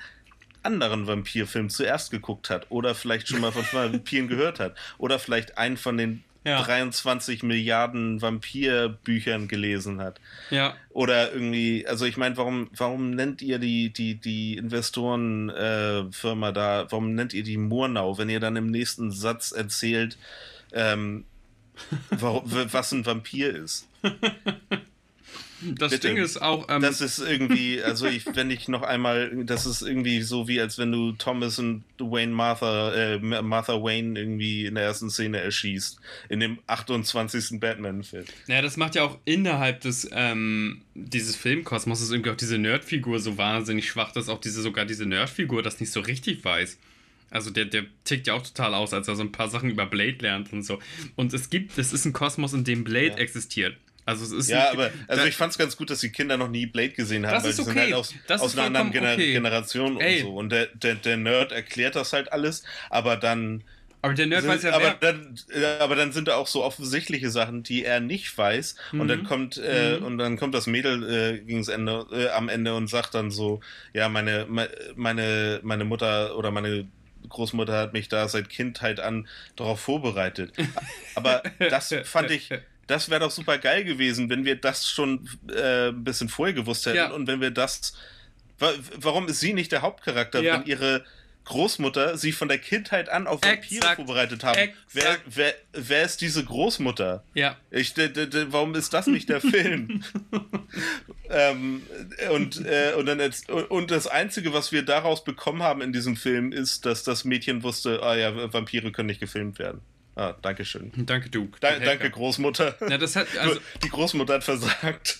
anderen Vampirfilm zuerst geguckt hat oder vielleicht schon mal von [LAUGHS] Vampiren gehört hat oder vielleicht einen von den ja. 23 Milliarden Vampirbüchern gelesen hat. Ja. Oder irgendwie, also ich meine, warum, warum nennt ihr die, die, die Investorenfirma äh, da, warum nennt ihr die Murnau, wenn ihr dann im nächsten Satz erzählt, ähm, [LAUGHS] warum, was ein Vampir ist? [LAUGHS] Das Bitte. Ding ist auch. Ähm, das ist irgendwie, also ich, wenn ich noch einmal, das ist irgendwie so wie als wenn du Thomas und Wayne Martha, äh, Martha Wayne irgendwie in der ersten Szene erschießt. In dem 28. Batman-Film. Ja, das macht ja auch innerhalb des, ähm, dieses Filmkosmos ist irgendwie auch diese Nerdfigur so wahnsinnig schwach, dass auch diese, sogar diese Nerdfigur das nicht so richtig weiß. Also der, der tickt ja auch total aus, als er so ein paar Sachen über Blade lernt und so. Und es gibt, es ist ein Kosmos, in dem Blade ja. existiert. Also es ist ja, aber also ich fand es ganz gut, dass die Kinder noch nie Blade gesehen haben, weil sie okay. sind halt aus, aus einer anderen Gener okay. Generation Ey. und so. Und der, der, der Nerd erklärt das halt alles, aber dann. Aber der Nerd sind, weiß ja aber dann, aber dann sind da auch so offensichtliche Sachen, die er nicht weiß. Mhm. Und dann mhm. kommt äh, mhm. und dann kommt das Mädel äh, gegens Ende äh, am Ende und sagt dann so, ja meine meine meine Mutter oder meine Großmutter hat mich da seit Kindheit an darauf vorbereitet. [LAUGHS] Aber das fand ich, das wäre doch super geil gewesen, wenn wir das schon äh, ein bisschen vorher gewusst hätten ja. und wenn wir das. Warum ist sie nicht der Hauptcharakter, ja. wenn ihre Großmutter sie von der Kindheit an auf Vampire Exakt. vorbereitet haben. Wer, wer, wer ist diese Großmutter? Ja. Ich, warum ist das nicht der Film? [LAUGHS] ähm, und, äh, und, dann jetzt, und das Einzige, was wir daraus bekommen haben in diesem Film, ist, dass das Mädchen wusste, ah ja, Vampire können nicht gefilmt werden. Ah, danke schön. Danke, du. Da, danke, Großmutter. Ja, das hat, also, [LAUGHS] Die Großmutter hat versagt.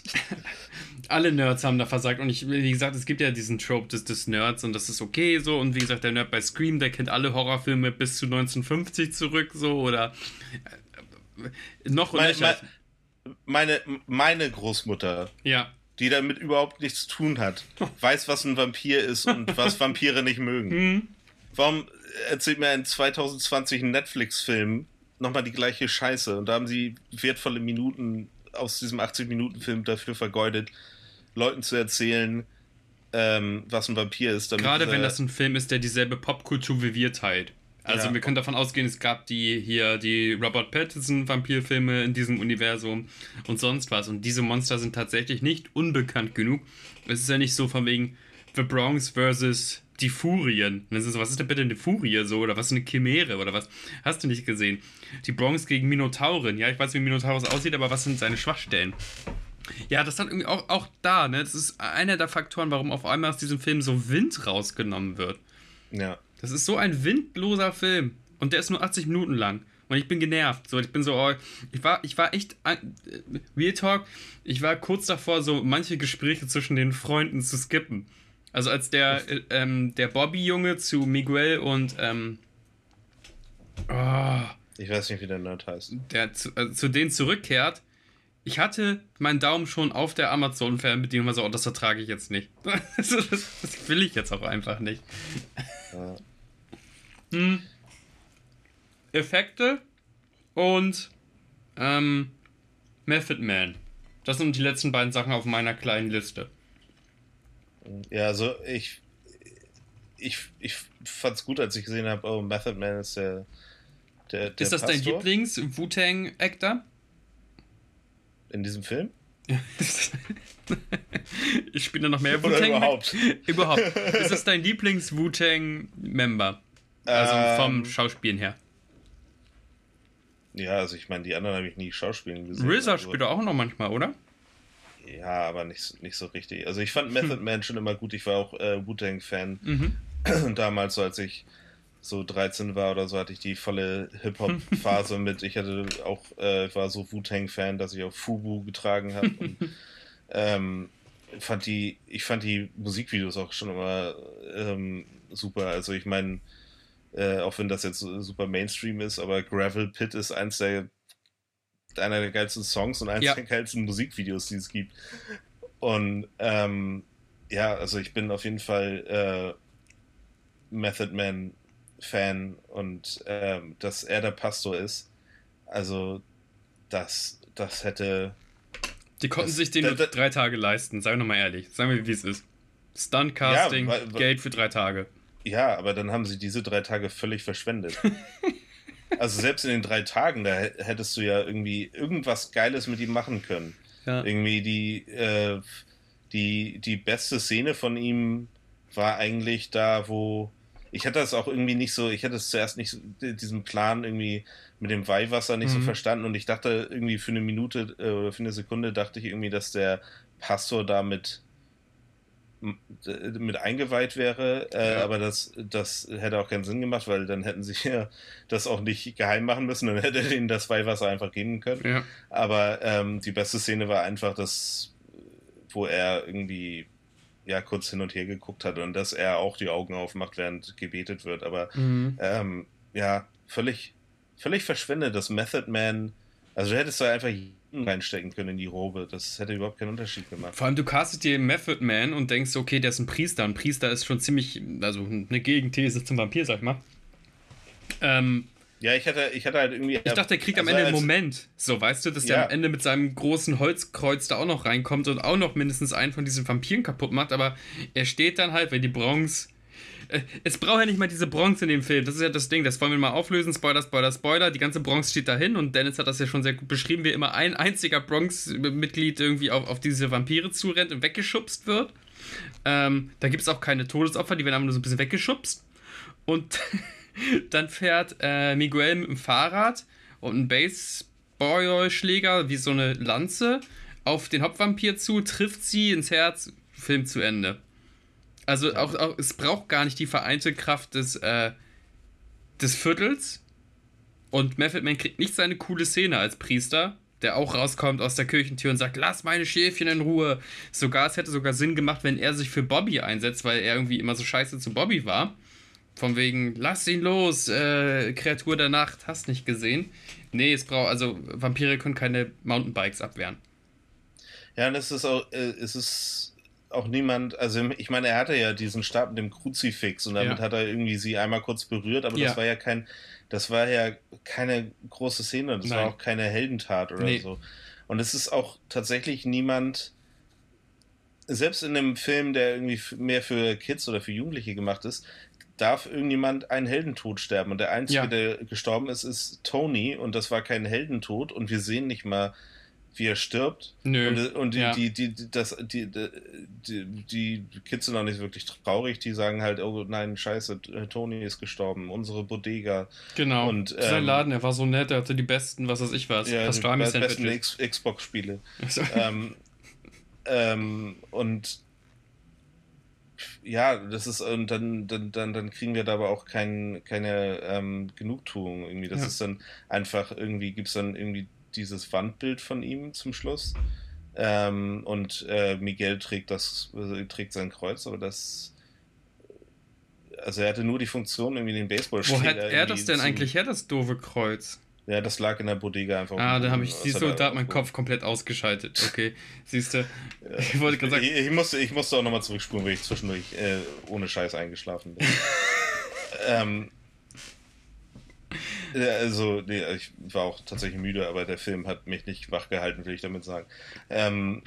[LAUGHS] Alle Nerds haben da versagt. Und ich, wie gesagt, es gibt ja diesen Trope des, des Nerds und das ist okay so. Und wie gesagt, der Nerd bei Scream, der kennt alle Horrorfilme bis zu 1950 zurück so oder äh, noch meine, meine, meine, meine Großmutter. Ja die damit überhaupt nichts zu tun hat, [LAUGHS] weiß, was ein Vampir ist und was Vampire nicht mögen. Mhm. Warum erzählt mir ein 2020 Netflix-Film nochmal die gleiche Scheiße? Und da haben sie wertvolle Minuten aus diesem 80-Minuten-Film dafür vergeudet, Leuten zu erzählen, ähm, was ein Vampir ist. Gerade wenn das ein Film ist, der dieselbe Popkultur wie wir teilt. Also ja. wir können davon ausgehen, es gab die hier die Robert Pattinson Vampirfilme in diesem Universum und sonst was. Und diese Monster sind tatsächlich nicht unbekannt genug. Es ist ja nicht so von wegen The Bronx versus die Furien. So, was ist denn bitte eine Furie so? Oder was ist eine Chimäre? Oder was? Hast du nicht gesehen? Die Bronx gegen Minotaurin. Ja, ich weiß, wie Minotaurus aussieht, aber was sind seine Schwachstellen? Ja, das dann irgendwie auch, auch da, ne? Das ist einer der Faktoren, warum auf einmal aus diesem Film so Wind rausgenommen wird. Ja. Das ist so ein windloser Film. Und der ist nur 80 Minuten lang. Und ich bin genervt. So, ich bin so, oh, ich war, ich war echt, äh, Real Talk, ich war kurz davor, so manche Gespräche zwischen den Freunden zu skippen. Also als der, äh, ähm, der Bobby-Junge zu Miguel und ähm, oh, ich weiß nicht, wie der Nerd heißt. Der zu, äh, zu denen zurückkehrt. Ich hatte meinen Daumen schon auf der Amazon-Fernbedienung, also oh, das ertrage ich jetzt nicht. das, [LAUGHS] das, will ich jetzt auch einfach nicht. Ja. Hm. Effekte und ähm, Method Man. Das sind die letzten beiden Sachen auf meiner kleinen Liste. Ja, also ich, ich, ich fand es gut, als ich gesehen habe, oh, Method Man ist der. der, der ist das Pastor. dein Lieblings-Wu-Tang-Actor? In diesem Film? [LAUGHS] ich spiele noch mehr Wu-Tang. Überhaupt. [LAUGHS] überhaupt. Ist das dein Lieblings-Wu-Tang-Member? Also ähm, vom Schauspielen her. Ja, also ich meine, die anderen habe ich nie Schauspielen gesehen. RZA also. spielt auch noch manchmal, oder? Ja, aber nicht, nicht so richtig. Also ich fand [LAUGHS] Method Man schon immer gut. Ich war auch äh, Wu-Tang-Fan. Mhm. Damals, als ich so 13 war oder so, hatte ich die volle Hip-Hop-Phase [LAUGHS] mit. Ich hatte auch, äh, war so Wu-Tang-Fan, dass ich auch Fubu getragen habe. [LAUGHS] ähm, fand die, ich fand die Musikvideos auch schon immer ähm, super. Also ich meine, äh, auch wenn das jetzt super Mainstream ist, aber Gravel Pit ist eins der einer der geilsten Songs und eines ja. der geilsten Musikvideos, die es gibt. Und ähm, ja, also ich bin auf jeden Fall äh, Method Man Fan und ähm, dass er der Pastor ist, also das, das hätte. Die konnten das, sich den da, da, drei Tage leisten, sagen wir mal ehrlich. Sagen wir, wie es ist. Stuntcasting, ja, Geld für drei Tage. Ja, aber dann haben sie diese drei Tage völlig verschwendet. [LAUGHS] Also selbst in den drei Tagen, da hättest du ja irgendwie irgendwas Geiles mit ihm machen können. Ja. Irgendwie die, äh, die, die beste Szene von ihm war eigentlich da, wo ich hatte das auch irgendwie nicht so, ich hatte es zuerst nicht so, diesen Plan irgendwie mit dem Weihwasser nicht mhm. so verstanden und ich dachte irgendwie für eine Minute äh, oder für eine Sekunde dachte ich irgendwie, dass der Pastor damit mit eingeweiht wäre, äh, ja. aber das, das hätte auch keinen Sinn gemacht, weil dann hätten sie [LAUGHS] ja das auch nicht geheim machen müssen, dann hätte er ihnen das Weihwasser einfach geben können. Ja. Aber ähm, die beste Szene war einfach das, wo er irgendwie ja kurz hin und her geguckt hat und dass er auch die Augen aufmacht, während gebetet wird. Aber mhm. ähm, ja, völlig, völlig verschwendet, dass Method Man, also du hättest da einfach reinstecken können in die Robe. Das hätte überhaupt keinen Unterschied gemacht. Vor allem, du castest dir Method Man und denkst, okay, der ist ein Priester. Ein Priester ist schon ziemlich, also eine Gegenthese zum Vampir, sag ich mal. Ähm, ja, ich hatte, ich hatte halt irgendwie. Ich dachte, er kriegt also am Ende einen Moment. So, weißt du, dass ja. der am Ende mit seinem großen Holzkreuz da auch noch reinkommt und auch noch mindestens einen von diesen Vampiren kaputt macht. Aber er steht dann halt, wenn die Bronx Äh, es braucht ja nicht mal diese Bronze in dem Film. Das ist ja das Ding. Das wollen wir mal auflösen. Spoiler, Spoiler, Spoiler. Die ganze Bronze steht dahin und Dennis hat das ja schon sehr gut beschrieben, wie immer ein einziger Bronx-Mitglied irgendwie auf, auf diese Vampire zurennt und weggeschubst wird. Ähm, da gibt es auch keine Todesopfer, die werden einfach nur so ein bisschen weggeschubst. Und [LAUGHS] dann fährt äh, Miguel mit dem Fahrrad und ein Baseballschläger wie so eine Lanze auf den Hauptvampir zu, trifft sie ins Herz, Film zu Ende. Also auch, auch, es braucht gar nicht die vereinte Kraft des, äh, des Viertels. Und Method Man kriegt nicht seine coole Szene als Priester, der auch rauskommt aus der Kirchentür und sagt, lass meine Schäfchen in Ruhe. Sogar, es hätte sogar Sinn gemacht, wenn er sich für Bobby einsetzt, weil er irgendwie immer so scheiße zu Bobby war. Von wegen, lass ihn los, äh, Kreatur der Nacht, hast nicht gesehen. Nee, es braucht, also Vampire können keine Mountainbikes abwehren. Ja, und es ist auch, äh, es ist auch niemand, also ich meine, er hatte ja diesen Stab mit dem Kruzifix und damit ja. hat er irgendwie sie einmal kurz berührt, aber ja. das war ja kein, das war ja keine große Szene, das Nein. war auch keine Heldentat oder nee. so. Und es ist auch tatsächlich niemand, selbst in einem Film, der irgendwie mehr für Kids oder für Jugendliche gemacht ist, darf irgendjemand einen Heldentod sterben. Und der Einzige, ja. der gestorben ist, ist Tony. Und das war kein Heldentod. Und wir sehen nicht mal wie er stirbt. Nö. Und, und die, ja. die, die, das, die, die, die Kids sind auch nicht wirklich traurig, die sagen halt, oh nein, scheiße, Tony ist gestorben, unsere Bodega. Genau. Und, ähm, Sein Laden, er war so nett, er hatte die besten, was weiß ich was, ja, die besten Xbox-Spiele. [LAUGHS] ähm, ähm, und ja, das ist, und dann, dann, dann, dann kriegen wir da aber auch kein, keine ähm, Genugtuung irgendwie. Das ja. ist dann einfach irgendwie, gibt es dann irgendwie dieses Wandbild von ihm zum Schluss. Ähm, und äh, Miguel trägt das, äh, trägt sein Kreuz, aber das. Also er hatte nur die Funktion, irgendwie den Baseballschläger. Wo hat er das denn eigentlich her, das doofe Kreuz? Ja, das lag in der Bodega einfach. Ah, da habe ich, siehst du, da hat mein Kopf komplett ausgeschaltet. Okay, siehst du, ich wollte gerade sagen. Ich, ich, musste, ich musste auch nochmal zurückspulen, weil ich zwischendurch äh, ohne Scheiß eingeschlafen bin. [LAUGHS] ähm, also, nee, ich war auch tatsächlich müde, aber der Film hat mich nicht wach gehalten, will ich damit sagen. Ähm,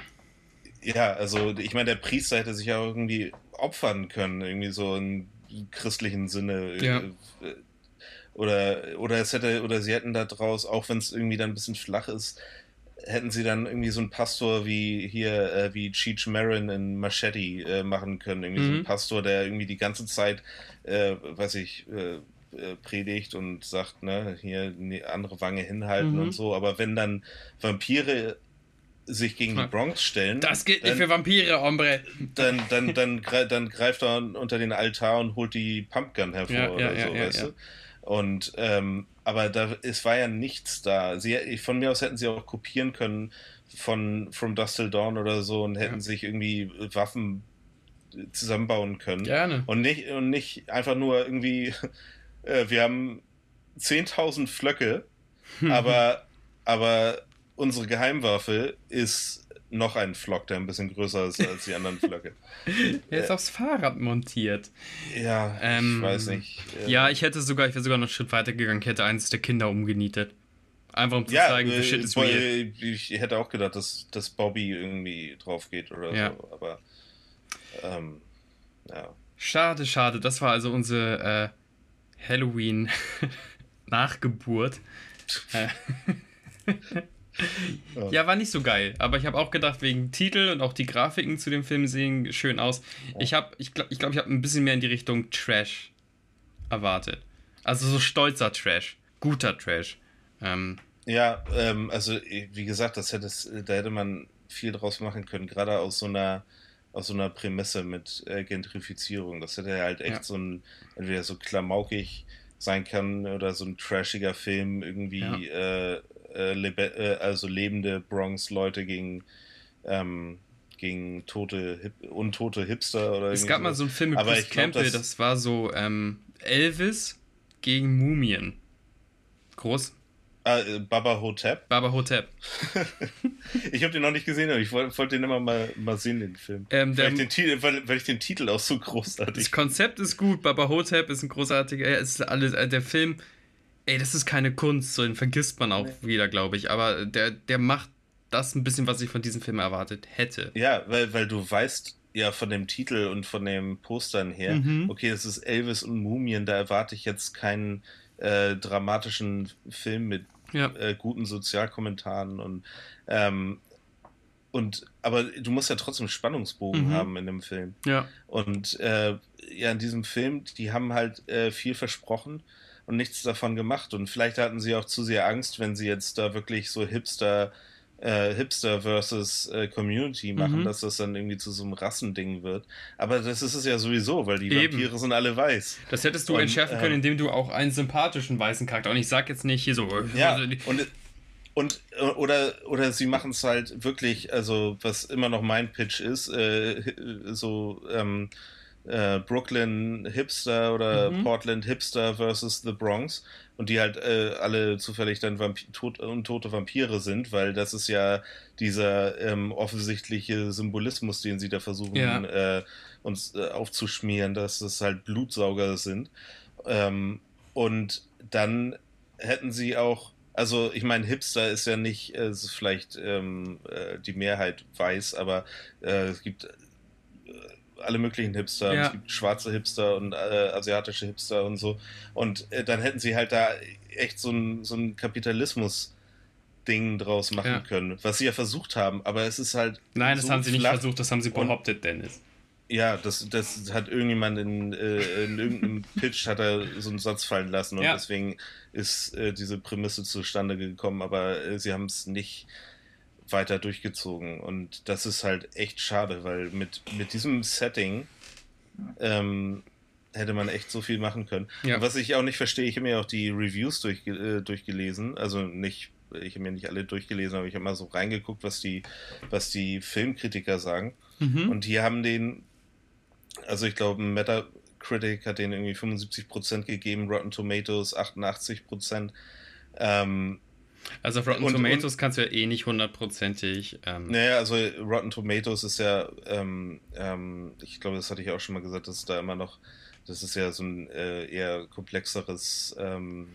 ja, also ich meine, der Priester hätte sich ja irgendwie opfern können, irgendwie so im christlichen Sinne. Ja. Oder, oder es hätte, oder sie hätten da draus, auch wenn es irgendwie dann ein bisschen flach ist, hätten sie dann irgendwie so einen Pastor wie hier, äh, wie Cheech Marin in Machete äh, machen können. Irgendwie mhm. so ein mhm. Pastor, der irgendwie die ganze Zeit, äh, weiß ich, äh, äh, predigt und sagt, ne, hier eine andere Wange hinhalten mhm. und so. Aber wenn dann Vampire sich gegen die Bronx stellen. Das geht dann, nicht für Vampire, Hombre. Dann, dann, dann, dann, dann greift er unter den Altar und holt die Pumpgun hervor ja, oder ja, so, ja, weißt du? Und ähm, aber da es war ja nichts da. Sie, von mir aus hätten sie auch kopieren können von From Dust Till Dawn oder so und hätten sich irgendwie Waffen zusammenbauen können. Gerne. Und nicht, und nicht einfach nur irgendwie äh, wir haben 10.000 Flöcke, [LAUGHS] aber, aber unsere Geheimwaffe ist noch ein Flock, der ein bisschen größer ist als die anderen Flöcke. [LAUGHS] er ist äh, aufs Fahrrad montiert. Ja, ähm, ich weiß nicht. Äh, ja, ich hätte sogar, ich wäre sogar noch einen Schritt weiter gegangen, ich hätte eines der Kinder umgenietet. Einfach um zu ja, zeigen, äh, shit is real. Ich hätte auch gedacht, dass, dass Bobby irgendwie drauf geht oder ja. so, aber ähm, ja. Schade, schade. Das war also unsere äh, Halloween [LAUGHS] Nachgeburt. Äh, [LAUGHS] ja, war nicht so geil. Aber ich habe auch gedacht, wegen Titel und auch die Grafiken zu dem Film sehen schön aus. Ich habe, ich glaube, ich, glaub, ich habe ein bisschen mehr in die Richtung Trash erwartet. Also so stolzer Trash, guter Trash. Ähm, ja, ähm, also wie gesagt, das hätte, da hätte man viel draus machen können, gerade aus so einer aus so einer Prämisse mit äh, Gentrifizierung. Das hätte halt echt ja. so ein, entweder so klamaukig sein kann oder so ein trashiger Film irgendwie, ja. äh, äh, äh also lebende Bronx-Leute gegen, ähm, gegen tote, Hip untote Hipster oder Es gab so. mal so einen Film mit Chris Campbell, das, das, war so ähm, Elvis gegen Mumien. Groß, äh, Baba Hotep. Baba Hotep. [LAUGHS] ich habe den noch nicht gesehen, aber ich wollte wollt den immer mal, mal sehen, den Film. Ähm, weil, ich den, weil, weil, ich den Titel auch so großartig Das Konzept ist gut, Baba Hotep ist ein großartiger, es ist alles, äh, der Film, ey, das ist keine Kunst, so den vergisst man auch nee. wieder, glaube ich, aber der, der macht das ein bisschen, was ich von diesem Film erwartet hätte. Ja, weil, weil du weißt ja von dem Titel und von den Postern her, mhm. okay, das ist Elvis und Mumien, da erwarte ich jetzt keinen äh, dramatischen Film mit ja. äh, guten Sozialkommentaren und ähm, und aber du musst ja trotzdem Spannungsbogen mhm. haben in dem Film. Ja. Und äh, ja, in diesem Film, die haben halt äh, viel versprochen und nichts davon gemacht. Und vielleicht hatten sie auch zu sehr Angst, wenn sie jetzt da wirklich so Hipster äh, Hipster versus äh, Community machen, mhm. dass das dann irgendwie zu so einem Rassending wird. Aber das ist es ja sowieso, weil die Eben. Vampire sind alle weiß. Das hättest du und, entschärfen können, ähm, indem du auch einen sympathischen weißen Charakter. Und ich sag jetzt nicht hier so. Ja, also und, und oder oder sie machen es halt wirklich, also was immer noch mein Pitch ist, äh, so ähm, äh, Brooklyn Hipster oder mhm. Portland Hipster versus The Bronx und die halt äh, alle zufällig dann Vamp tot, untote Vampire sind, weil das ist ja dieser ähm, offensichtliche Symbolismus, den sie da versuchen ja. äh, uns äh, aufzuschmieren, dass es halt Blutsauger sind. Ähm, und dann hätten sie auch, also ich meine, Hipster ist ja nicht, äh, vielleicht ähm, äh, die Mehrheit weiß, aber äh, es gibt alle möglichen Hipster. Ja. Es gibt schwarze Hipster und äh, asiatische Hipster und so. Und äh, dann hätten sie halt da echt so ein, so ein Kapitalismus- Ding draus machen ja. können, was sie ja versucht haben, aber es ist halt. Nein, das haben sie nicht versucht, das haben sie behauptet, Dennis. Ja, das, das hat irgendjemand in, äh, in irgendeinem Pitch hat er so einen Satz fallen lassen und ja. deswegen ist äh, diese Prämisse zustande gekommen, aber äh, sie haben es nicht weiter durchgezogen. Und das ist halt echt schade, weil mit, mit diesem Setting ähm, hätte man echt so viel machen können. Ja. was ich auch nicht verstehe, ich habe mir auch die Reviews durch, äh, durchgelesen, also nicht, ich habe mir nicht alle durchgelesen, aber ich habe mal so reingeguckt, was die, was die Filmkritiker sagen. Mhm. Und die haben den, also ich glaube, Metacritic hat den irgendwie 75% gegeben, Rotten Tomatoes 88%. Ähm, also auf Rotten und, Tomatoes und, kannst du ja eh nicht hundertprozentig. Ähm naja, also Rotten Tomatoes ist ja, ähm, ähm, ich glaube, das hatte ich auch schon mal gesagt, dass da immer noch, das ist ja so ein äh, eher komplexeres ähm,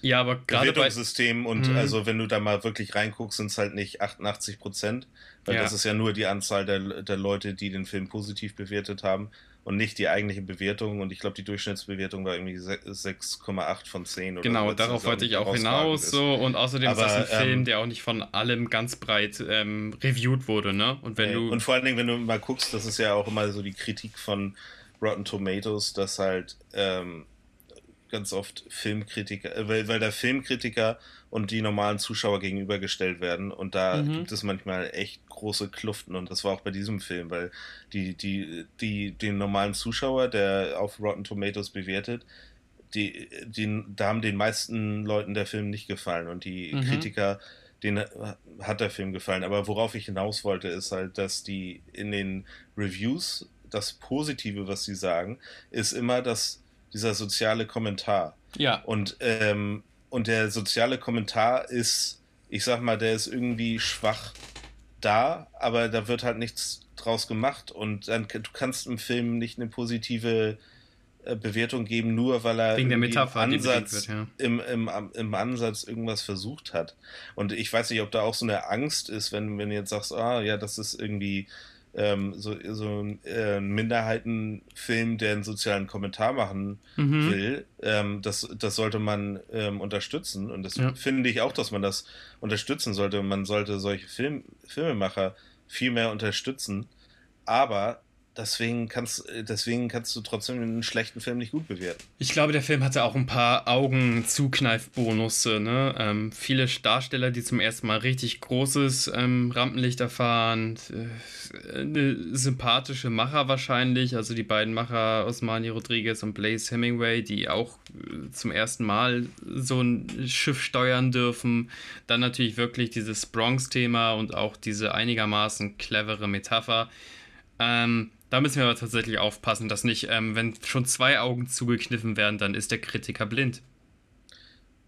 ja, aber gerade bei System und mhm. also wenn du da mal wirklich reinguckst, sind es halt nicht 88 Prozent, weil ja. das ist ja nur die Anzahl der, der Leute, die den Film positiv bewertet haben und nicht die eigentliche Bewertung. Und ich glaube, die Durchschnittsbewertung war irgendwie 6,8 von 10. Oder genau, darauf wollte ich auch hinaus. So. Und außerdem Aber, ist das ein Film, ähm, der auch nicht von allem ganz breit ähm, reviewed wurde. Ne? Und, wenn du und vor allen Dingen, wenn du mal guckst, das ist ja auch immer so die Kritik von Rotten Tomatoes, dass halt ähm, ganz oft Filmkritiker, äh, weil, weil da Filmkritiker und die normalen Zuschauer gegenübergestellt werden und da mhm. gibt es manchmal echt große Kluften und das war auch bei diesem Film, weil die, die, die, den normalen Zuschauer, der auf Rotten Tomatoes bewertet, die, die, da haben den meisten Leuten der Film nicht gefallen und die mhm. Kritiker, denen hat der Film gefallen. Aber worauf ich hinaus wollte, ist halt, dass die in den Reviews das Positive, was sie sagen, ist immer, dass dieser soziale Kommentar. Ja. Und, ähm, und der soziale Kommentar ist, ich sag mal, der ist irgendwie schwach da, aber da wird halt nichts draus gemacht. Und dann du kannst im Film nicht eine positive äh, Bewertung geben, nur weil er Wegen der Metapher, im, Ansatz, wird, ja. im, im, im Ansatz irgendwas versucht hat. Und ich weiß nicht, ob da auch so eine Angst ist, wenn, wenn du jetzt sagst, ah ja, das ist irgendwie ähm, so, so ein äh, Minderheitenfilm, der einen sozialen Kommentar machen mhm. will, ähm, das, das sollte man ähm, unterstützen. Und das ja. finde ich auch, dass man das unterstützen sollte. Man sollte solche Film, Filmemacher viel mehr unterstützen. Aber Deswegen kannst, deswegen kannst du trotzdem einen schlechten Film nicht gut bewerten. Ich glaube, der Film hatte auch ein paar Augenzukneifbonusse. Ne? Ähm, viele Darsteller, die zum ersten Mal richtig großes ähm, Rampenlicht erfahren. Äh, eine sympathische Macher wahrscheinlich. Also die beiden Macher Osmani Rodriguez und Blaze Hemingway, die auch äh, zum ersten Mal so ein Schiff steuern dürfen. Dann natürlich wirklich dieses Bronx-Thema und auch diese einigermaßen clevere Metapher. Ähm, da müssen wir aber tatsächlich aufpassen, dass nicht, ähm, wenn schon zwei Augen zugekniffen werden, dann ist der Kritiker blind.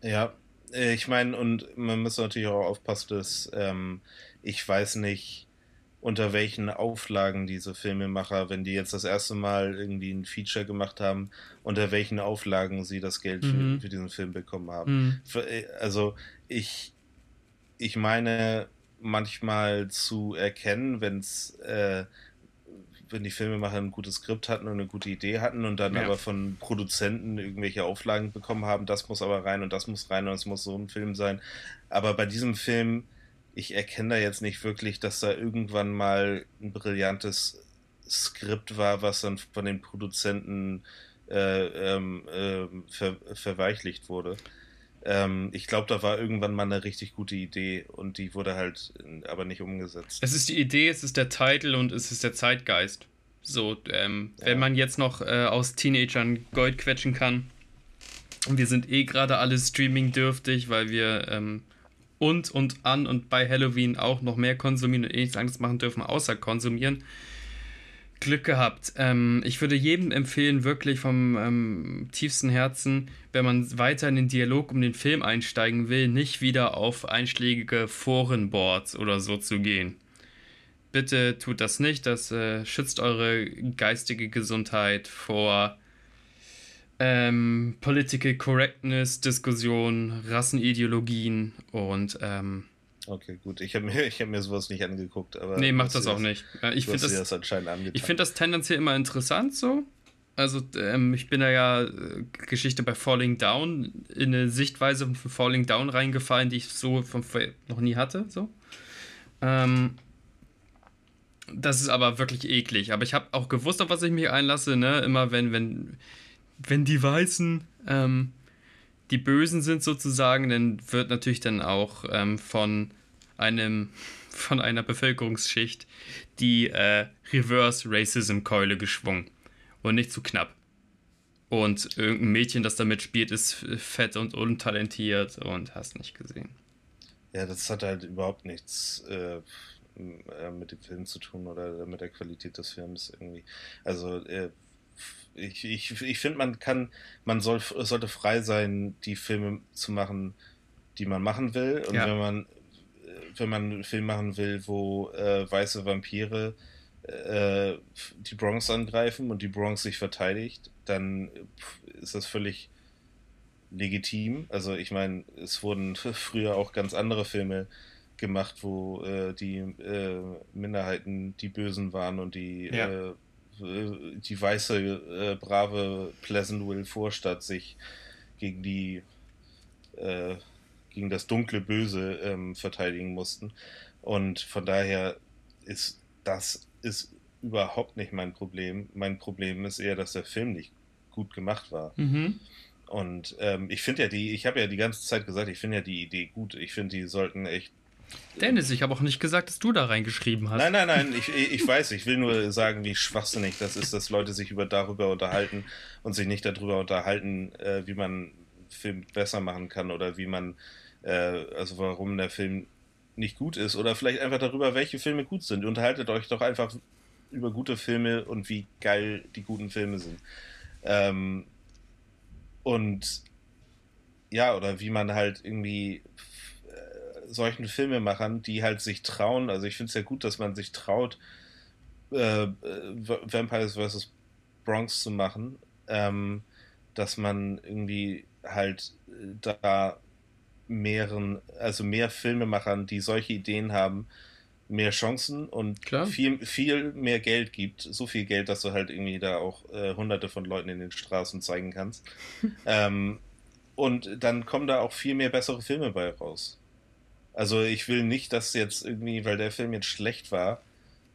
Ja, äh, ich meine, und man muss natürlich auch aufpassen, dass ähm, ich weiß nicht, unter welchen Auflagen diese Filmemacher, wenn die jetzt das erste Mal irgendwie ein Feature gemacht haben, unter welchen Auflagen sie das Geld mhm. für, für, diesen Film bekommen haben. Mhm. Äh, also ich, ich meine manchmal zu erkennen, wenn es äh, wenn die Filmemacher ein gutes Skript hatten und eine gute Idee hatten und dann ja. aber von Produzenten irgendwelche Auflagen bekommen haben, das muss aber rein und das muss rein und es muss so ein Film sein. Aber bei diesem Film, ich erkenne da jetzt nicht wirklich, dass da irgendwann mal ein brillantes Skript war, was dann von den Produzenten äh, ähm, äh, ver verweichlicht wurde. Ähm, ich glaube, da war irgendwann mal eine richtig gute Idee und die wurde halt aber nicht umgesetzt. Es ist die Idee, es ist der Titel und es ist der Zeitgeist. So, ähm, ja. wenn man jetzt noch äh, aus Teenagern Gold quetschen kann. Und wir sind eh gerade alle streaming-dürftig, weil wir ähm, und und an und bei Halloween auch noch mehr konsumieren und eh nichts anderes machen dürfen, außer konsumieren. Glück gehabt. Ähm, ich würde jedem empfehlen, wirklich vom ähm, tiefsten Herzen, wenn man weiter in den Dialog um den Film einsteigen will, nicht wieder auf einschlägige Forenboards oder so zu gehen. Bitte tut das nicht. Das äh, schützt eure geistige Gesundheit vor ähm, Political Correctness, Diskussionen, Rassenideologien und ähm, Okay, gut. Ich habe mir, [LAUGHS] hab mir sowas nicht angeguckt. Aber nee, mach das auch das, nicht. Ich finde das, das anscheinend Ich finde das tendenziell immer interessant so. Also ähm, ich bin da ja äh, Geschichte bei Falling Down in eine Sichtweise von Falling Down reingefallen, die ich so von, noch nie hatte. So. Ähm, das ist aber wirklich eklig. Aber ich habe auch gewusst, auf was ich mich einlasse. Ne? Immer wenn, wenn, wenn die Weißen ähm, die Bösen sind sozusagen, dann wird natürlich dann auch ähm, von einem [LAUGHS] von einer Bevölkerungsschicht die äh, Reverse Racism Keule geschwungen und nicht zu knapp. Und irgendein Mädchen, das damit spielt, ist fett und untalentiert und hast nicht gesehen. Ja, das hat halt überhaupt nichts äh, äh mit dem Film zu tun oder mit der Qualität des Films irgendwie. Also äh, ich, ich, ich finde, man kann, man soll, sollte frei sein, die Filme zu machen, die man machen will. Und ja. wenn man, wenn man einen Film machen will, wo äh, weiße Vampire äh, die Bronx angreifen und die Bronx sich verteidigt, dann ist das völlig legitim. Also ich meine, es wurden [LAUGHS] früher auch ganz andere Filme gemacht, wo äh, die äh, Minderheiten die Bösen waren und die ja. Äh, die weiße, äh, brave Pleasantville Vorstadt sich gegen die äh, gegen das dunkle Böse ähm, verteidigen mussten. Und von daher ist das ist überhaupt nicht mein Problem. Mein Problem ist eher, dass der Film nicht gut gemacht war. Mhm. Und ähm, ich finde ja die, ich habe ja die ganze Zeit gesagt, ich finde ja die Idee gut. Ich finde, die sollten echt Dennis, ich habe auch nicht gesagt, dass du da reingeschrieben hast. Nein, nein, nein, ich, ich weiß, ich will nur sagen, wie schwachsinnig das ist, dass Leute sich über darüber unterhalten und sich nicht darüber unterhalten, äh, wie man Film besser machen kann oder wie man, äh, also warum der Film nicht gut ist oder vielleicht einfach darüber, welche Filme gut sind. Unterhaltet euch doch einfach über gute Filme und wie geil die guten Filme sind. Ähm, und ja, oder wie man halt irgendwie solchen Filmemachern, die halt sich trauen, also ich finde es ja gut, dass man sich traut, äh, Vampires vs. Bronx zu machen, ähm, dass man irgendwie halt äh, da mehreren, also mehr Filmemachern, die solche Ideen haben, mehr Chancen und Klar. viel, viel mehr Geld gibt. So viel Geld, dass du halt irgendwie da auch äh, hunderte von Leuten in den Straßen zeigen kannst. [LAUGHS] ähm, und dann kommen da auch viel mehr bessere Filme bei raus. Also ich will nicht, dass jetzt irgendwie, weil der Film jetzt schlecht war,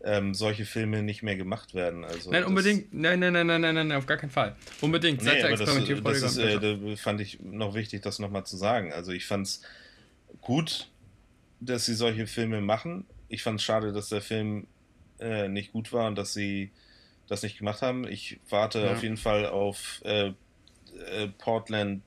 ähm, solche Filme nicht mehr gemacht werden. Also nein, unbedingt. Nein, nein, nein, nein, nein, nein, auf gar keinen Fall. Unbedingt. Nee, aber das, das ist, äh, da fand ich noch wichtig, das nochmal zu sagen. Also ich fand es gut, dass sie solche Filme machen. Ich fand es schade, dass der Film äh, nicht gut war und dass sie das nicht gemacht haben. Ich warte ja. auf jeden Fall auf äh, äh Portland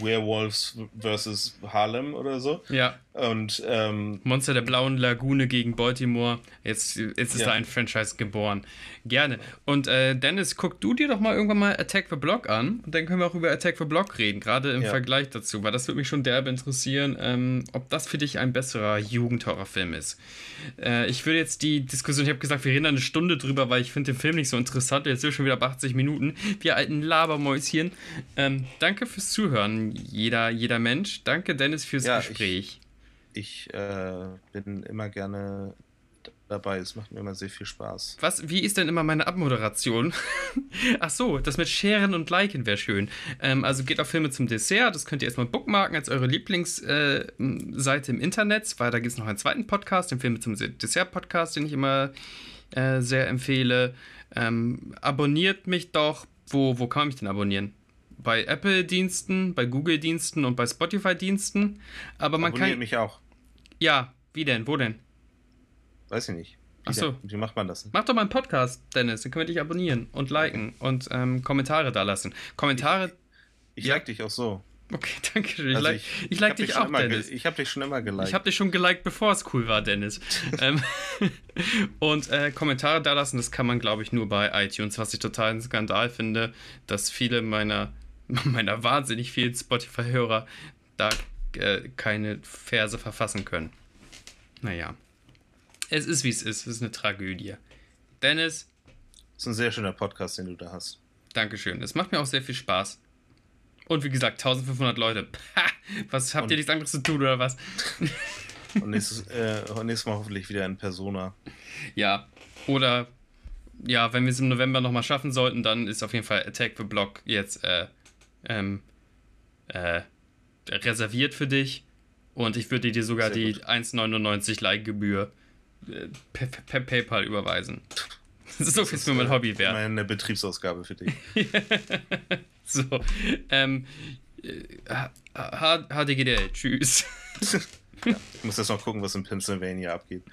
Werewolves versus Harlem oder so. Ja. Und ähm, Monster der blauen Lagune gegen Baltimore. Jetzt, jetzt ist ja. da ein Franchise geboren. Gerne. Und äh, Dennis, guck du dir doch mal irgendwann mal Attack the Block an und dann können wir auch über Attack the Block reden, gerade im ja. Vergleich dazu, weil das würde mich schon derbe interessieren, ähm, ob das für dich ein besserer Jugendhorrorfilm ist. Äh, ich würde jetzt die Diskussion, ich habe gesagt, wir reden eine Stunde drüber, weil ich finde den Film nicht so interessant. Jetzt sind wir schon wieder bei 80 Minuten. Wir alten Labermäuschen. Ähm, danke fürs Zuhören, jeder, jeder Mensch. Danke, Dennis, fürs ja, Gespräch. Ich, ich äh, bin immer gerne dabei. Es macht mir immer sehr viel Spaß. Was, wie ist denn immer meine Abmoderation? [LAUGHS] Ach so, das mit Sharen und Liken wäre schön. Ähm, also geht auf Filme zum Dessert. Das könnt ihr erstmal bookmarken als eure Lieblingsseite äh, im Internet, weil da gibt es noch einen zweiten Podcast, den Filme zum Dessert-Podcast, den ich immer äh, sehr empfehle. Ähm, abonniert mich doch. Wo, wo kann ich denn abonnieren? Bei Apple-Diensten, bei Google-Diensten und bei Spotify-Diensten. Aber man Abonniert kann. mich auch. Ja, wie denn? Wo denn? Weiß ich nicht. Wie Achso. Wie macht man das? Mach doch mal einen Podcast, Dennis. Dann können wir dich abonnieren und liken und ähm, Kommentare da lassen. Kommentare. Ich, ich ja. like dich auch so. Okay, [LAUGHS] danke schön. Ich, also like, ich, ich like dich auch, Dennis. Ich habe dich schon immer geliked. Ich habe dich schon geliked, bevor es cool war, Dennis. [LAUGHS] Ähm, [LAUGHS] und äh, Kommentare da lassen, das kann man, glaube ich, nur bei iTunes, was ich total ein Skandal finde, dass viele meiner, [LAUGHS] meiner wahnsinnig vielen Spotify-Hörer da äh, keine Verse verfassen können. Naja. Es ist, wie es ist. Es ist eine Tragödie. Dennis. Das ist ein sehr schöner Podcast, den du da hast. Dankeschön. Es macht mir auch sehr viel Spaß. Und wie gesagt, 1500 Leute. [LAUGHS] Was habt und, ihr nichts anderes zu tun oder was? [LAUGHS] und nächstes, äh, nächstes Mal hoffentlich wieder in Persona. Ja. Oder ja, wenn wir es im November nochmal schaffen sollten, dann ist auf jeden Fall Attack the Block jetzt äh, ähm, äh, reserviert für dich. Und ich würde dir sogar Sehr die 1,99 Like-Gebühr äh, per, per, PayPal überweisen. Das [LAUGHS] ist so viel für mein Hobby wert. Meine Betriebsausgabe für dich. [LAUGHS] so. Ähm, HDGDL, tschüss. [LAUGHS] ja, ich muss jetzt noch gucken, was in Pennsylvania abgeht.